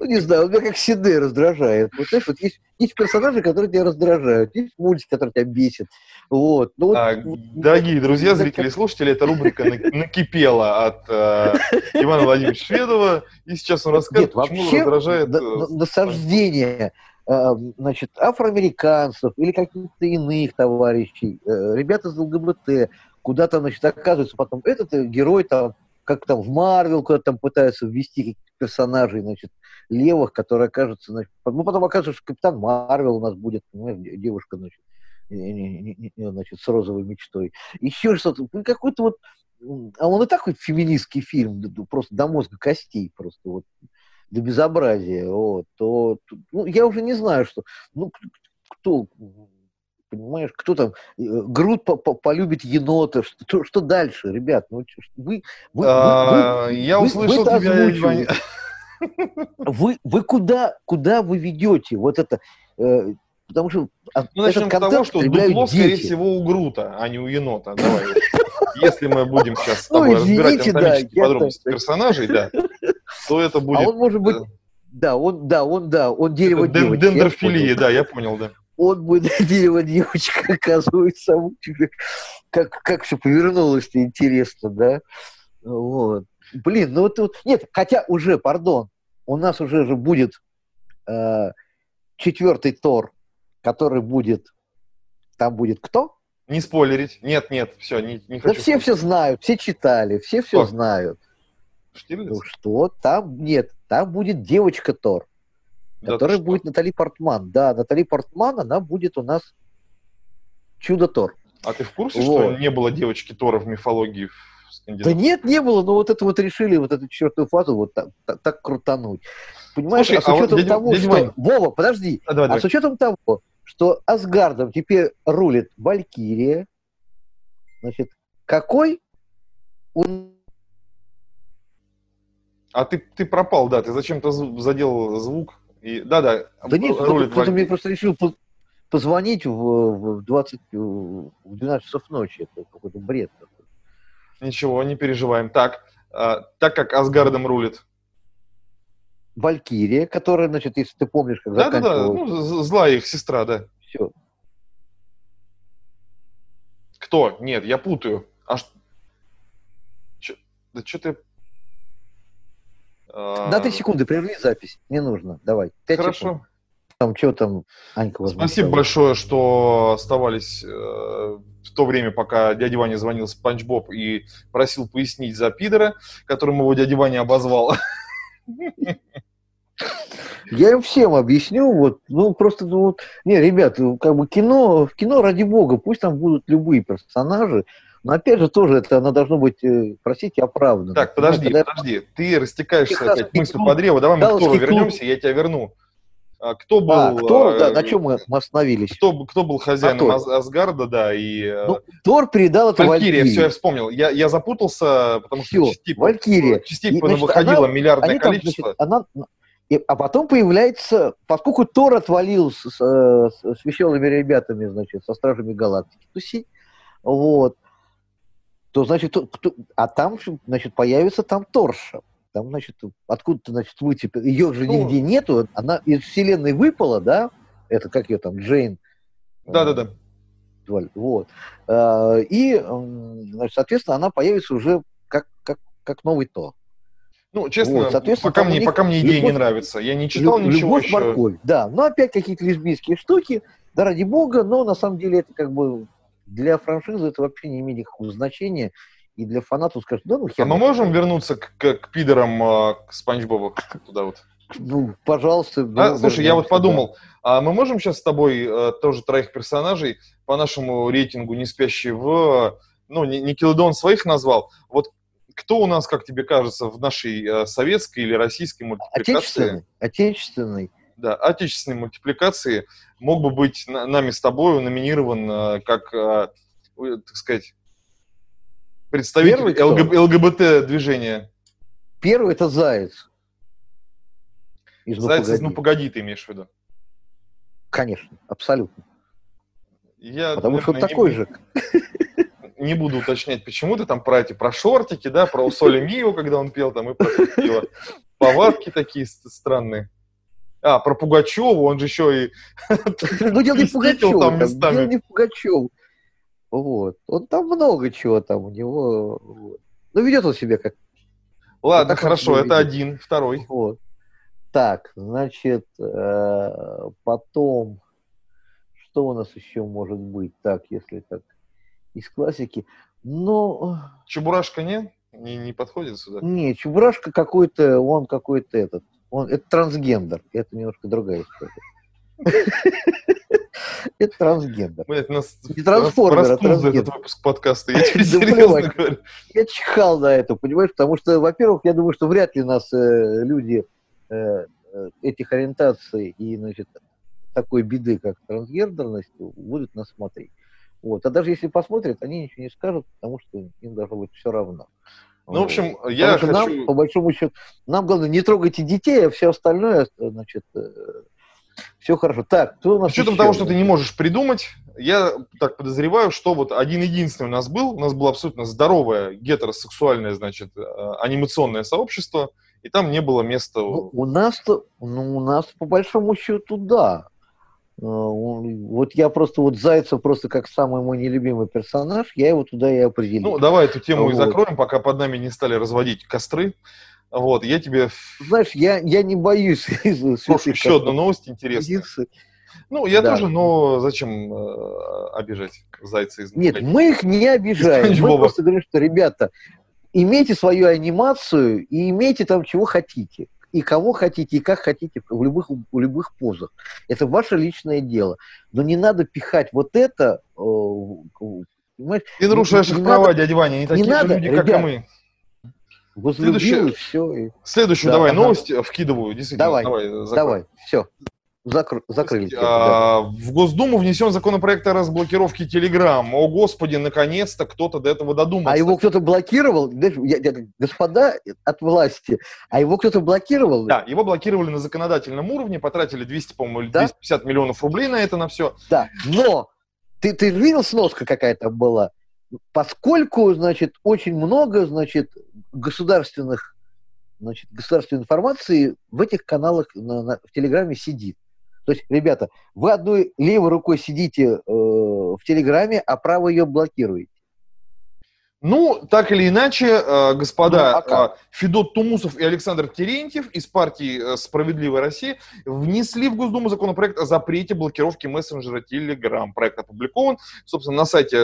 Ну, не знаю, он меня как Сиде раздражает. Вот, знаешь, вот есть, есть персонажи, которые тебя раздражают, есть мультики, которые тебя бесят. Вот. Ну, вот, А, вот, Дорогие друзья, ну, зрители и слушатели, эта рубрика на- [laughs] накипела от э, Ивана Владимировича Шведова, и сейчас он расскажет, Нет, почему вообще раздражает... э, на- насаждение значит, афроамериканцев или каких-то иных товарищей, э, ребят из ЛГБТ, куда-то, значит, оказывается потом этот э, герой там, как там в Марвел, куда там пытаются ввести персонажей, значит, левых, которые окажутся, значит, ну, потом окажется, что Капитан Марвел у нас будет, понимаешь, де- девушка, значит, значит, с розовой мечтой. Еще что-то, ну, какой-то вот, а он и так хоть феминистский фильм, просто до мозга костей, просто вот, до безобразия, вот, то, ну, я уже не знаю, что, ну, кто, понимаешь, кто там, э, Грут по- по- полюбит енота, что, что дальше, ребят, ну, вы, вы, вы- а, вы- Я вы- услышал вы тебя, озвучивали. [laughs] Вы, вы куда, куда вы ведете вот это, э, потому что а, Ну, начнем этот с того, контент что дупло, скорее дети. всего, у Грута, а не у енота. Давай. Если мы будем сейчас с Ну, тобой разбирать извините, да, анатомические я подробности персонажей, да, то это А будет он может быть, да, он, да, он, да, он дерево ден- девочка. дендрофилия, да, я понял, да. Он будет [laughs] дерево девочка, оказывается, как, как все повернулось-то интересно, да? Вот. Блин, ну вот, вот- нет, хотя уже, пардон, у нас уже же будет э, четвертый Тор, который будет, там будет кто? Не спойлерить. Нет, нет, все, не, не Да хочу. все все знают, все читали, все все знают. Штирлиц? Ну что, там нет, там будет девочка Тор, Да которая будет Натали Портман. Да, Натали Портман, она будет у нас чудо Тор. А ты в курсе, Вот. что не было девочки Тора в мифологии в Да нет, не было, но вот это вот решили, вот эту четвертую фазу вот так, так- так крутануть. Понимаешь, Слушай, а с а вот учетом дядя- того, дядя что... Вань. Вова, подожди. А, давай, А давай. с учетом того, что Асгардом теперь рулит Валькирия, значит, какой он... А ты, ты пропал, да, ты зачем-то задел звук. И, да-да, Да нет, рулит кто-то мне просто решил по- позвонить в, в 20, в 12 часов ночи. Это какой-то бред. Ничего, не переживаем. Так, а, так как Асгардом рулит. Валькирия, которая, значит, если ты помнишь, как Да-да-да, ну, злая их сестра, да. Все. Кто? Нет, я путаю. А что? Да что ты... А, На 3 секунды прерви запись. Не нужно. Давай. Пять секунд. Хорошо. Там что там Анька? Спасибо большое, что оставались э, в то время, пока дядя Ваня звонил Спанч Боб и просил пояснить за пидора, которым его дядя Ваня обозвал. Я им всем объясню, вот, ну, просто, ну, вот, не, ребят, ну, как бы кино, в кино, ради бога, пусть там будут любые персонажи, но, опять же, тоже это, оно должно быть, э, простите, оправдано. Так, подожди, Когда- подожди. Ты растекаешься Техасский опять мыслью по древу. Давай мы к Тору клуб. вернемся, я тебя верну. А, Кто был... А, кто, э, да, на чем мы, мы остановились? Кто, кто был хозяином. Ас- Асгарда, да, и... э, Ну, Тор передал это Валькирия, Валькирии. все, я вспомнил. Я, я запутался, потому что Всё, частей, Валькирия. частей И, значит, выходило она- миллиардное там, количество. значит, она, и- а потом появляется, поскольку Тор отвалил с, э, с- с веселыми ребятами, значит, со Стражами Галактики тусить, вот, то, значит, то- кто- а там, значит, появится там Торша. Там, значит, откуда-то, значит, вытепет. Ее же Ну. нигде нету. Она из вселенной выпала, да? Это как ее там, Джейн. э, Да-да-да. звали, Вот. А, И, значит, соответственно, она появится уже как, как, как новый Тор. Ну, честно, Вот, соответственно, пока мне, пока мне идея не любовь- нравится. Я не читал Лю- ничего Любовь, еще. морковь, да. Но опять какие-то лесбийские штуки, да ради бога, но на самом деле это как бы для франшизы это вообще не имеет никакого значения. И для фанатов скажут, да ну А хер. мы можем вернуться к, к, к пидорам, а, к Спанч Бобу? [laughs] Туда вот. Ну, пожалуйста. А, ну, слушай, я вот подумал, а мы можем сейчас с тобой э, тоже троих персонажей по нашему рейтингу не спящие в... Ну, Никелодеон своих назвал. Вот кто у нас, как тебе кажется, в нашей э, советской или российской да. мультипликации, Отечественный. Отечественный. Да, отечественной мультипликации мог бы быть на- нами с тобой номинирован э, как, э, э, так сказать, представитель? ЛГБ- ЛГБТ-движения? Первый это Заяц. Из «Ну, Зайцев, погоди». ну погоди, ты имеешь в виду. Конечно, абсолютно. Я, Потому что он наверное, не- такой же. [laughs] не буду уточнять, почему ты там про эти, про шортики, да, про Соли Мио, когда он пел там, и про пиво. Повадки такие странные. А, про Пугачеву, он же еще и... Ну, дело не Пугачев, там дело не Пугачев. Вот. Он там много чего там у него. Ну, ведет он себя как... Ладно, хорошо, это один, второй. Вот. Так, значит, э, потом, что у нас еще может быть? Так, если так, из классики. Ну... Чебурашка не? Не, не подходит сюда? Не, Чебурашка какой-то, он какой-то этот, он, это трансгендер, это немножко другая история. Это трансгендер. Не трансформер, а трансгендер. этот выпуск подкаста, я [laughs] тебе серьезно говорю. Я чихал на это, понимаешь, потому что, во-первых, я думаю, что вряд ли нас э, люди э, э, этих ориентаций и, значит, такой беды, как трансгендерность, будут нас смотреть. Вот. А даже если посмотрят, они ничего не скажут, потому что им должно быть все равно. Ну, в общем, я хочу... Нам, по большому счету, нам главное, не трогайте детей, а все остальное, значит, э, все хорошо. Так, кто у нас С учетом того, что ты не можешь придумать, я так подозреваю, что вот один-единственный у нас был, у нас было абсолютно здоровое гетеросексуальное, значит, э, анимационное сообщество, и там не было места... Ну, у нас-то, ну, у нас по большому счету, да. Э, вот я просто вот Зайцев просто как самый мой нелюбимый персонаж, я его туда и определил. Ну, давай эту тему вот. и закроем, пока под нами не стали разводить костры. Вот, я тебе... Знаешь, я, я не боюсь. [laughs] Слушай, еще одна новость интересная. Ну, я да. тоже, но зачем э, обижать зайца из Нет, мы их не обижаем. Мы просто говорим, что, ребята, имейте свою анимацию и имейте там чего хотите и кого хотите, и как хотите, в любых, в любых позах. Это ваше личное дело. Но не надо пихать вот это... Э, понимаешь? Ты нарушаешь их права, надо, дядя Ваня, не такие не же надо, люди, ребят, как и мы. Возлюбил, и все. Следующую да, давай ага. новость вкидываю. Действительно, давай, давай, давай все. Закр... Закрыли. А, да. В Госдуму внесен законопроект о разблокировке Телеграм. О, Господи, наконец-то кто-то до этого додумался. А его кто-то блокировал? Господа от власти, а его кто-то блокировал? Да, его блокировали на законодательном уровне, потратили 200, по-моему, да? 250 миллионов рублей на это, на все. Да, но ты, ты видел сноска какая-то была? Поскольку, значит, очень много, значит, государственных значит, государственной информации в этих каналах на, на, в Телеграме сидит. То есть, ребята, вы одной левой рукой сидите э, в Телеграме, а правой ее блокируете. Ну, так или иначе, э, господа ну, а э, Федот Тумусов и Александр Терентьев из партии э, «Справедливая Россия» внесли в Госдуму законопроект о запрете блокировки мессенджера Telegram. Проект опубликован, собственно, на сайте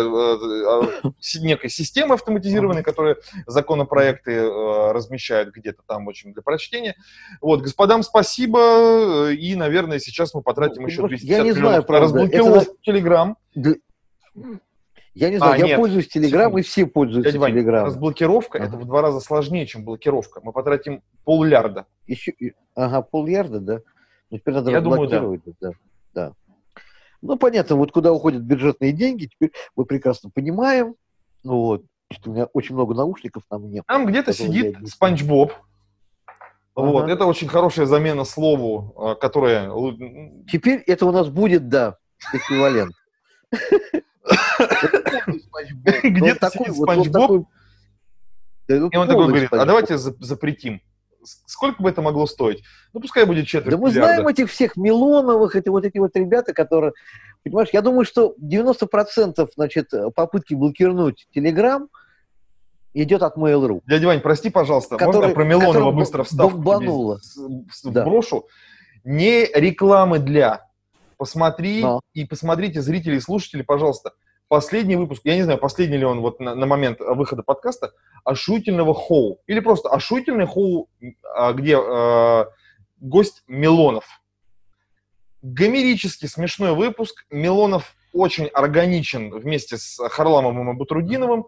некой системы автоматизированной, которая законопроекты размещает где-то там, в общем, для прочтения. Вот, господам спасибо, и, наверное, сейчас мы потратим ну, еще 250 Я не знаю, правда, разблокировку Telegram. Я не знаю, а, я нет. пользуюсь Телеграм, и все пользуются Телеграм. Разблокировка ага. это в два раза сложнее, чем блокировка. Мы потратим поллярда. Еще, ага, поллярда, да? Ну, теперь надо я разблокировать. Думаю, да. да. да. Ну, понятно, вот куда уходят бюджетные деньги, теперь мы прекрасно понимаем. Ну, вот, у меня очень много наушников на мне. Там где-то сидит Спанч Боб. Ага. Вот, это очень хорошая замена слову, а, которая... Теперь это у нас будет, да, эквивалент. Где-то сидит Спанч Боб, и он такой говорит, а давайте запретим. Сколько бы это могло стоить? Ну, пускай будет четверть Да мы знаем этих всех Милоновых, это вот эти вот ребята, которые... Понимаешь, я думаю, что 90% значит, попытки блокировать Телеграм идет от Mail.ru. Дядя Вань, прости, пожалуйста, который, можно про Милонова быстро вставку да. брошу? Не рекламы для посмотри Но. и посмотрите, зрители и слушатели, пожалуйста, последний выпуск, я не знаю, последний ли он вот на, на момент выхода подкаста, ошуительного хоу. Или просто ошуительный хоу, а, где э, гость Милонов. Гомерически смешной выпуск. Милонов очень органичен вместе с Харламовым и Батрудиновым.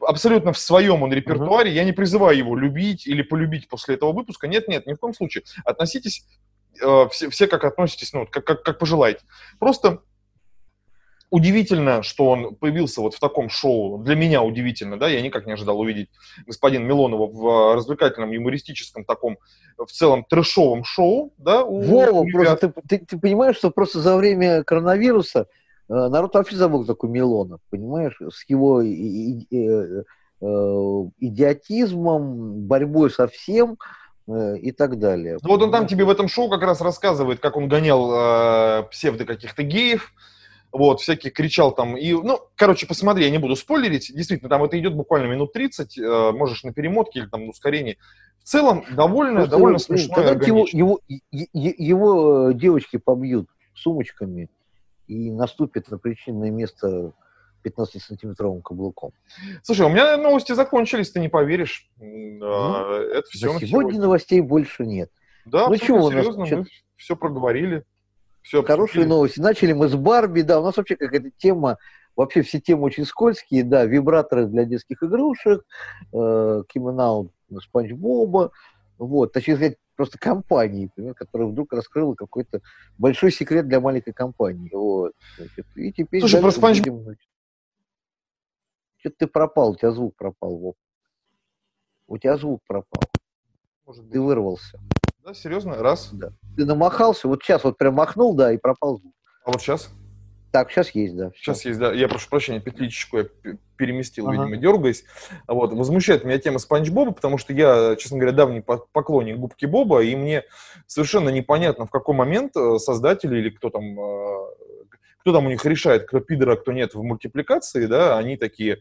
Абсолютно в своем он репертуаре. Uh-huh. Я не призываю его любить или полюбить после этого выпуска. Нет, нет, ни в коем случае. Относитесь э, все, все как относитесь, ну, как, как, как пожелаете. Просто удивительно, что он появился вот в таком шоу. Для меня удивительно, да, я никак не ожидал увидеть господина Милонова в развлекательном, юмористическом таком, в целом трэшовом шоу, да. У, Вова, у просто ты, ты, ты понимаешь, что просто за время коронавируса народ вообще забыл такой Милонов, понимаешь, с его идиотизмом, борьбой со всем, и так далее. Ну, вот он там тебе в этом шоу как раз рассказывает, как он гонял э, псевдо каких-то геев, вот, всяких кричал там, и, ну, короче, посмотри, я не буду спойлерить, действительно, там это идет буквально минут 30, э, можешь на перемотке или там на ускорении. В целом, довольно, Просто, довольно смешно его, его, его э, девочки побьют сумочками и наступит на причинное место 15-сантиметровым каблуком. Слушай, у меня новости закончились, ты не поверишь. Ну, это все сегодня, сегодня новостей больше нет. Да, ну, чего серьезно, нас, мы все проговорили. Все Хорошие новости. Начали мы с Барби, да, у нас вообще какая-то тема, вообще все темы очень скользкие, да, вибраторы для детских игрушек, э, Спанч Боба, вот, точнее сказать, просто компании, например, которая вдруг раскрыла какой-то большой секрет для маленькой компании. Вот. Значит, и теперь Слушай, про Спанч... Что-то ты пропал, у тебя звук пропал, Вов. У тебя звук пропал. Может Ты вырвался. Да, серьезно? Раз. Да. Ты намахался, вот сейчас вот прям махнул, да, и пропал звук. А вот сейчас? Так, сейчас есть, да. Сейчас есть, да. Я прошу прощения, петличку я переместил, ага. видимо, дергаясь. Вот. Возмущает меня тема Спанч Боба, потому что я, честно говоря, давний поклонник Губки Боба, и мне совершенно непонятно, в какой момент э, создатели или кто там, э, кто там у них решает, кто пидора, кто нет в мультипликации, да, они такие,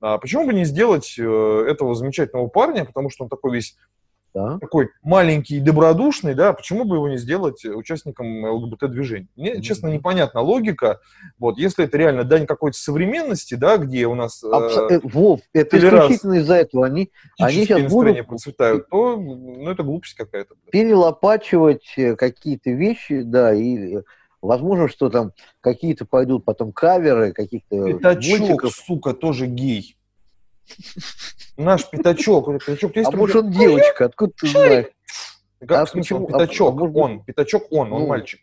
а почему бы не сделать э, этого замечательного парня, потому что он такой весь да. такой маленький и добродушный, да, почему бы его не сделать участником ЛГБТ-движения? Мне, mm-hmm. честно, непонятна логика. Вот, если это реально дань какой-то современности, да, где у нас... Абс... Э, Вов, это исключительно из-за этого. Они, они сейчас будут... процветают, то, ну, это глупость какая-то. Перелопачивать э, какие-то вещи, да, и возможно, что там какие-то пойдут потом каверы каких-то Пятачок, мультиков. сука, тоже гей. Наш пятачок. пятачок а может он девочка? Откуда ты знаешь? Как, а в смысле, он пятачок? А, а, он, пятачок он, он ну, мальчик.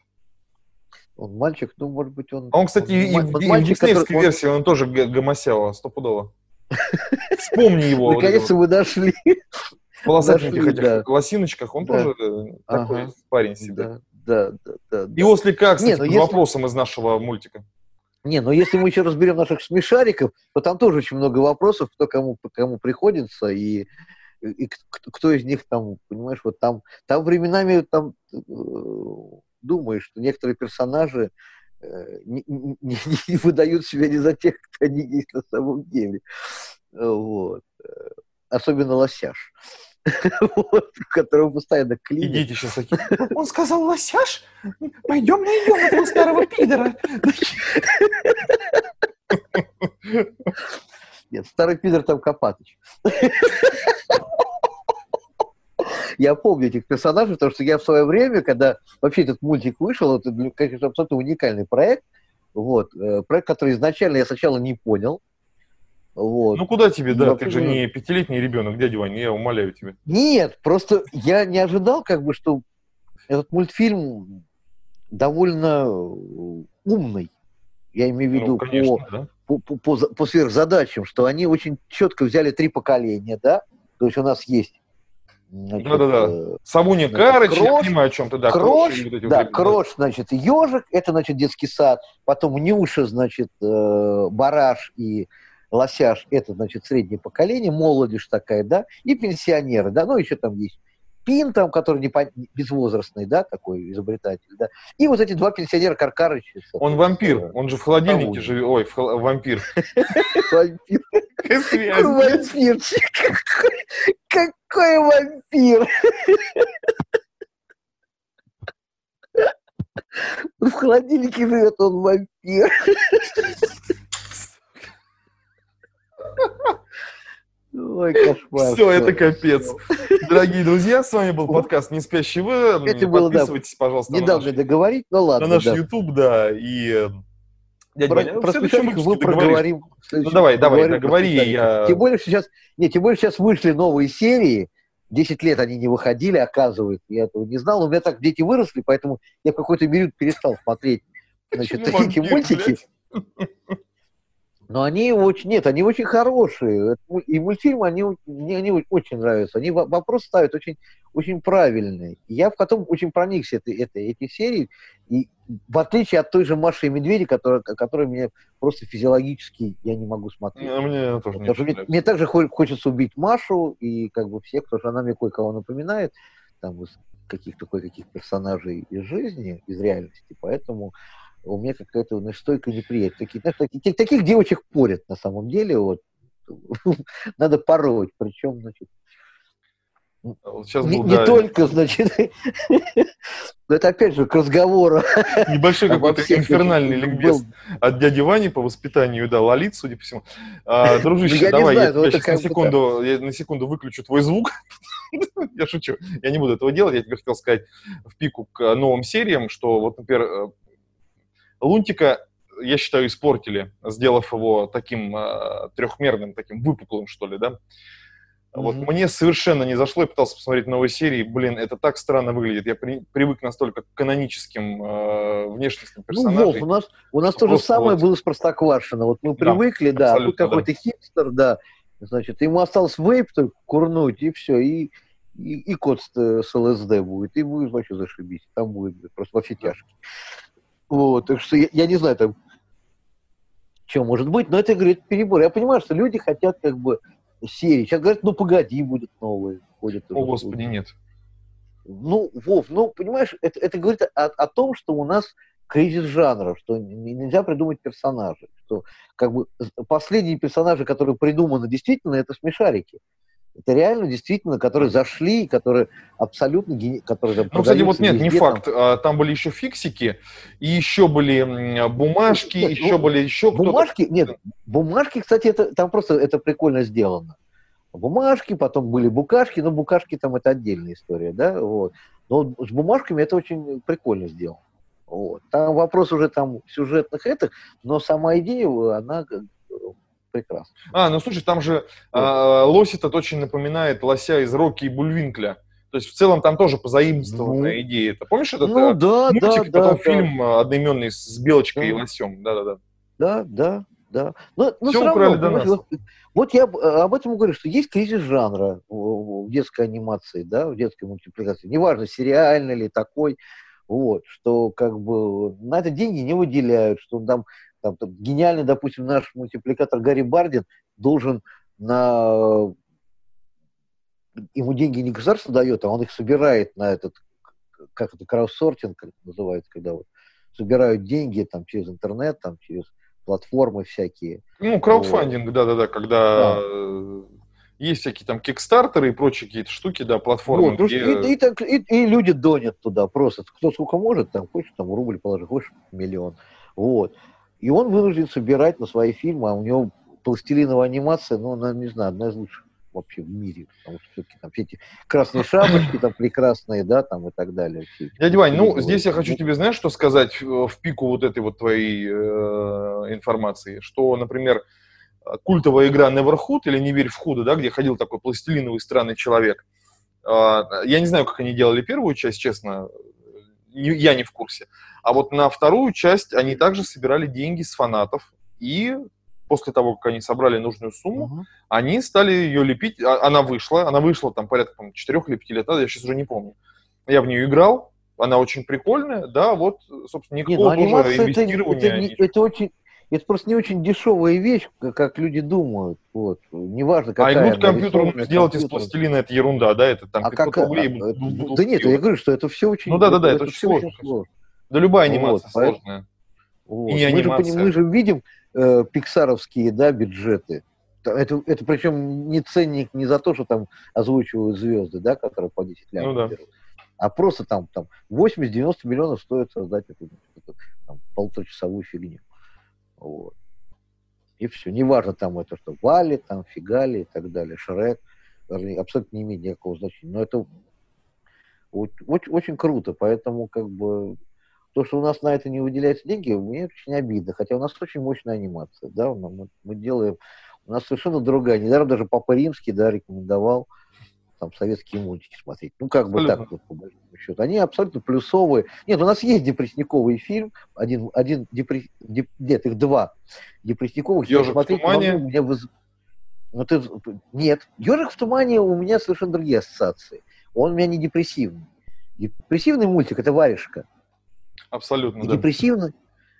Он мальчик, ну, может быть, он... А он, кстати, он, и, он, в, мальчик, в диснеевской который, версии он, он тоже гомосява, стопудово. Вспомни его. Наконец-то вы дошли. В полосатеньких этих лосиночках он тоже э, такой парень себе. Да, да, да. И Осли как, кстати, ну, вопросом из нашего мультика. Не, но если мы еще разберем наших смешариков, то там тоже очень много вопросов, кто кому, кому приходится, и, и кто из них там, понимаешь, вот там, там временами там э, думаешь, что некоторые персонажи э, не, не, не выдают себя не за тех, кто они есть на самом деле. Вот. Особенно лосяш. Вот, которого постоянно клинит. Идите сейчас. Он сказал, лосяш, пойдем найдем этого старого пидора. Нет, старый пидор там Копатыч. Я помню этих персонажей, потому что я в свое время, когда вообще этот мультик вышел, это, конечно, абсолютно уникальный проект, вот, э, проект, который изначально я сначала не понял, вот. Ну куда тебе, да, ты же не пятилетний ребенок, дядя Ваня, я умоляю тебя. Нет, просто я не ожидал, как бы, что этот мультфильм довольно умный. Я имею в виду ну, конечно, по, да? по, по, по, по сверхзадачам, что они очень четко взяли три поколения, да? То есть у нас есть да-да-да. Э, Савуня Карыч, крош, я понимаю, о чем ты, да. Крош, крош вот да, вот крош, значит, ежик, это, значит, детский сад. Потом Нюша, значит, э, Бараш и лосяж – это, значит, среднее поколение, молодежь такая, да, и пенсионеры, да, ну, еще там есть Пин, там, который не по... безвозрастный, да, такой изобретатель, да, и вот эти два пенсионера Каркарыча. Он вампир, он же в холодильнике живет, ой, в хол... вампир. Вампир. [laughs] Вампирчик, какой вампир! [laughs] В холодильнике живет он вампир. [laughs] Ой, кошмар. Все, это капец. Дорогие друзья, с вами был подкаст «Не спящий вы». Подписывайтесь, пожалуйста, Недавно договорить, ну ладно. На наш YouTube, да, и... Э, про, Ваня, про мы проговорим. Ну давай, давай, договори. Я... Тем более сейчас, не, тем более сейчас вышли новые серии. Десять лет они не выходили, оказывается. Я этого не знал. У меня так дети выросли, поэтому я в какой-то период перестал смотреть значит, эти мультики. Но они очень, нет, они очень хорошие. И мультфильмы, они, мне они очень нравятся. Они вопрос ставят очень, очень правильный. Я в котором очень проникся этой, этой, этой серии. И в отличие от той же Маши и Медведя, которая, которая мне просто физиологически я не могу смотреть. А мне тоже не мне, мне также хочется убить Машу и как бы всех, потому что она мне кое-кого напоминает, там, из каких-то кое-каких персонажей из жизни, из реальности, поэтому у меня какая-то ну, стойкая неприятие. Такие, знаешь, таких, таких девочек порят на самом деле, вот, [laughs] надо пороть, причем, значит, Сейчас не, был, не да, только, значит, но [laughs] это опять же к разговору. [laughs] Небольшой какой-то инфернальный ликбез от дяди Вани по воспитанию, да, Лолит, судя по всему. А, дружище, давай, знаю, я, я сейчас на секунду, я на секунду выключу твой звук. я шучу, я не буду этого делать. Я тебе хотел сказать в пику к новым сериям, что вот, например, э, Лунтика я считаю, испортили, сделав его таким э, трехмерным, таким выпуклым, что ли, да. Вот mm-hmm. мне совершенно не зашло, я пытался посмотреть новые серии, блин, это так странно выглядит. Я при, привык настолько к каноническим э, внешностям персонажей. Ну, Вов, у нас, у нас то же самое вот... было с Простоквашино. Вот мы привыкли, да, да тут какой-то да. хипстер, да, значит, ему осталось вейп только курнуть, и все, и, и, и код с, с ЛСД будет, и будет вообще зашибись, там будет просто вообще тяжкий. Вот, так что я, я не знаю, там, что может быть, но это, говорит, перебор. Я понимаю, что люди хотят как бы серии. Сейчас говорят, ну погоди, будет новые. Ходят О, Господи, нет. Ну, Вов, ну, понимаешь, это, это говорит о, о том, что у нас кризис жанра, что нельзя придумать персонажей, что как бы последние персонажи, которые придуманы действительно, это смешарики. Это реально, действительно, которые зашли, которые абсолютно... Которые, ну, кстати, вот нет, не факт. Там. А, там были еще фиксики, и еще были бумажки, нет, еще ну, были еще Бумажки, нет, бумажки, кстати, это, там просто это прикольно сделано. Бумажки, потом были букашки, но букашки там это отдельная история, да, вот. Но с бумажками это очень прикольно сделано. Вот. Там вопрос уже там сюжетных этих, но сама идея, она прекрасно. А, ну слушай, там же э, лось этот очень напоминает лося из Рокки и Бульвинкля. То есть в целом там тоже позаимствованная ну, идея. Ты помнишь этот ну, э, да, мультик, да, потом да, фильм да. одноименный с белочкой да. и лосем? Да-да-да. Да, да, да. Но, но Все украли равно, до нас. Вот я об этом говорю, что есть кризис жанра в детской анимации, да, в детской мультипликации. Неважно, сериальный или такой, вот, что как бы на это деньги не выделяют, что там там, там, гениальный, допустим, наш мультипликатор Гарри Бардин должен на... Ему деньги не государство дает, а он их собирает на этот, как это, это называется, когда вот собирают деньги там через интернет, там через платформы всякие. Ну, краудфандинг, да-да-да, когда да. есть всякие там кикстартеры и прочие какие-то штуки, да, платформы. Вот, где... и, и, так, и, и люди донят туда просто. Кто сколько может, там, хочешь там рубль положи, хочешь миллион. Вот. И он вынужден собирать на свои фильмы, а у него пластилиновая анимация, ну, она, не знаю, одна из лучших вообще в мире, потому что все-таки там все эти красные шапочки там прекрасные, да, там и так далее. Все Дядя Вань, ну, здесь я хочу тебе, знаешь, что сказать в пику вот этой вот твоей э, информации, что, например, культовая игра Neverhood или Не верь в худо, да, где ходил такой пластилиновый странный человек, э, я не знаю, как они делали первую часть, честно, я не в курсе. А вот на вторую часть они также собирали деньги с фанатов, и после того, как они собрали нужную сумму, uh-huh. они стали ее лепить. А, она вышла, она вышла там порядка там, 4 или 5 лет, я сейчас уже не помню. Я в нее играл, она очень прикольная, да, вот, собственно, никакого Нет, ну, тоже инвестирования. Это, это, это очень, это просто не очень дешевая вещь, как люди думают. Вот. Неважно, какая А игру компьютером сделать компьютер. из пластилина это ерунда, да? Это там а 500 как, рублей. А, да нет, я говорю, что это все очень Ну да, да, да, это, это очень сложно. Очень сложно. Да любая анимация вот, сложная. Вот. И не мы, анимация. Же, мы же видим э, пиксаровские да, бюджеты. Это, это причем не ценник не за то, что там озвучивают звезды, да, которые по 10 лет. Ну, да. А просто там, там 80-90 миллионов стоит создать эту, эту там, полуторачасовую фигню. Вот. И все. Неважно там это что, Вали, там, Фигали и так далее, Шрек, абсолютно не имеет никакого значения. Но это очень, очень круто, поэтому как бы то, что у нас на это не выделяются деньги, мне очень обидно, хотя у нас очень мощная анимация, да, мы, мы делаем, у нас совершенно другая, недаром даже Папа Римский, да, рекомендовал там советские мультики смотреть. Ну, как бы так, вот, по большому счету. Они абсолютно плюсовые. Нет, у нас есть депрессниковый фильм, один, один депресс... деп... нет, их два депрессниковых. Ежик смотреть в тумане? Мне выз... ну, ты... Нет, Ежик в тумане у меня совершенно другие ассоциации. Он у меня не депрессивный. Депрессивный мультик – это варежка. Абсолютно, и да. депрессивный.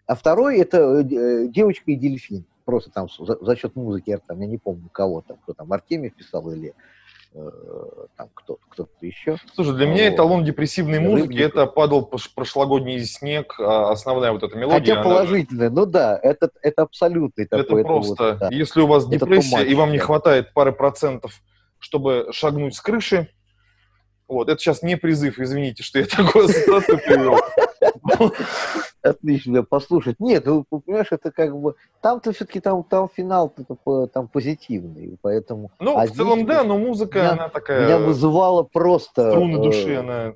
А второй это э, девочка и дельфин. Просто там за, за счет музыки, там, я не помню кого там, кто там, Артемьев писал или э, там кто-то кто еще. Слушай, для вот. меня эталон депрессивной музыки Рыбник. это падал прошлогодний снег, а основная вот эта мелодия. Хотя положительная, она... ну да, это, это абсолютный такой. Это просто, вот, да. если у вас депрессия и вам не хватает пары процентов, чтобы шагнуть с крыши, вот, это сейчас не призыв, извините, что я [laughs] такую ассоциацию привел. Отлично, послушать. Нет, ну, понимаешь, это как бы... Там-то все-таки там, там финал там позитивный, поэтому... Ну, а в целом, здесь, да, но музыка, меня, она такая... Меня вызывала просто... Струны души, э, она...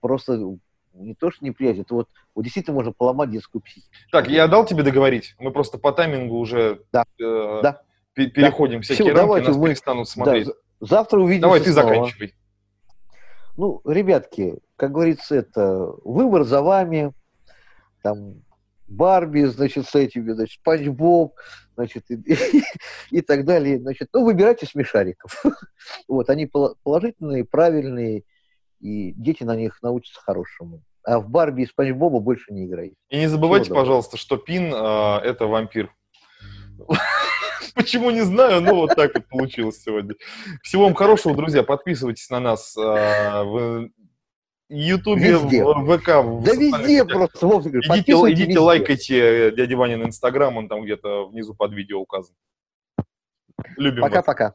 Просто не то, что неприятие, это вот, вот действительно можно поломать детскую психику. Так, я дал тебе договорить. Мы просто по таймингу уже да. Э, да. переходим да. всякие Все, рамки, давайте нас мы... перестанут смотреть. Да, завтра увидимся Давай, ты снова. заканчивай. Ну, ребятки, как говорится, это выбор за вами. Там Барби, значит, с этими, значит, Спанч Боб, значит, и, и, [laughs] и так далее. Значит, ну, выбирайте смешариков. [laughs] вот, они положительные, правильные, и дети на них научатся хорошему. А в Барби и Спанч Боба больше не играйте. И не забывайте, Всего пожалуйста, что Пин э, это вампир. [laughs] Почему не знаю, но вот так вот получилось сегодня. Всего вам хорошего, друзья. Подписывайтесь на нас э, в Ютубе, в ВК. В да везде просто. Вовсе, идите, идите везде. лайкайте дядя Ваня на Инстаграм, он там где-то внизу под видео указан. Любим Пока-пока.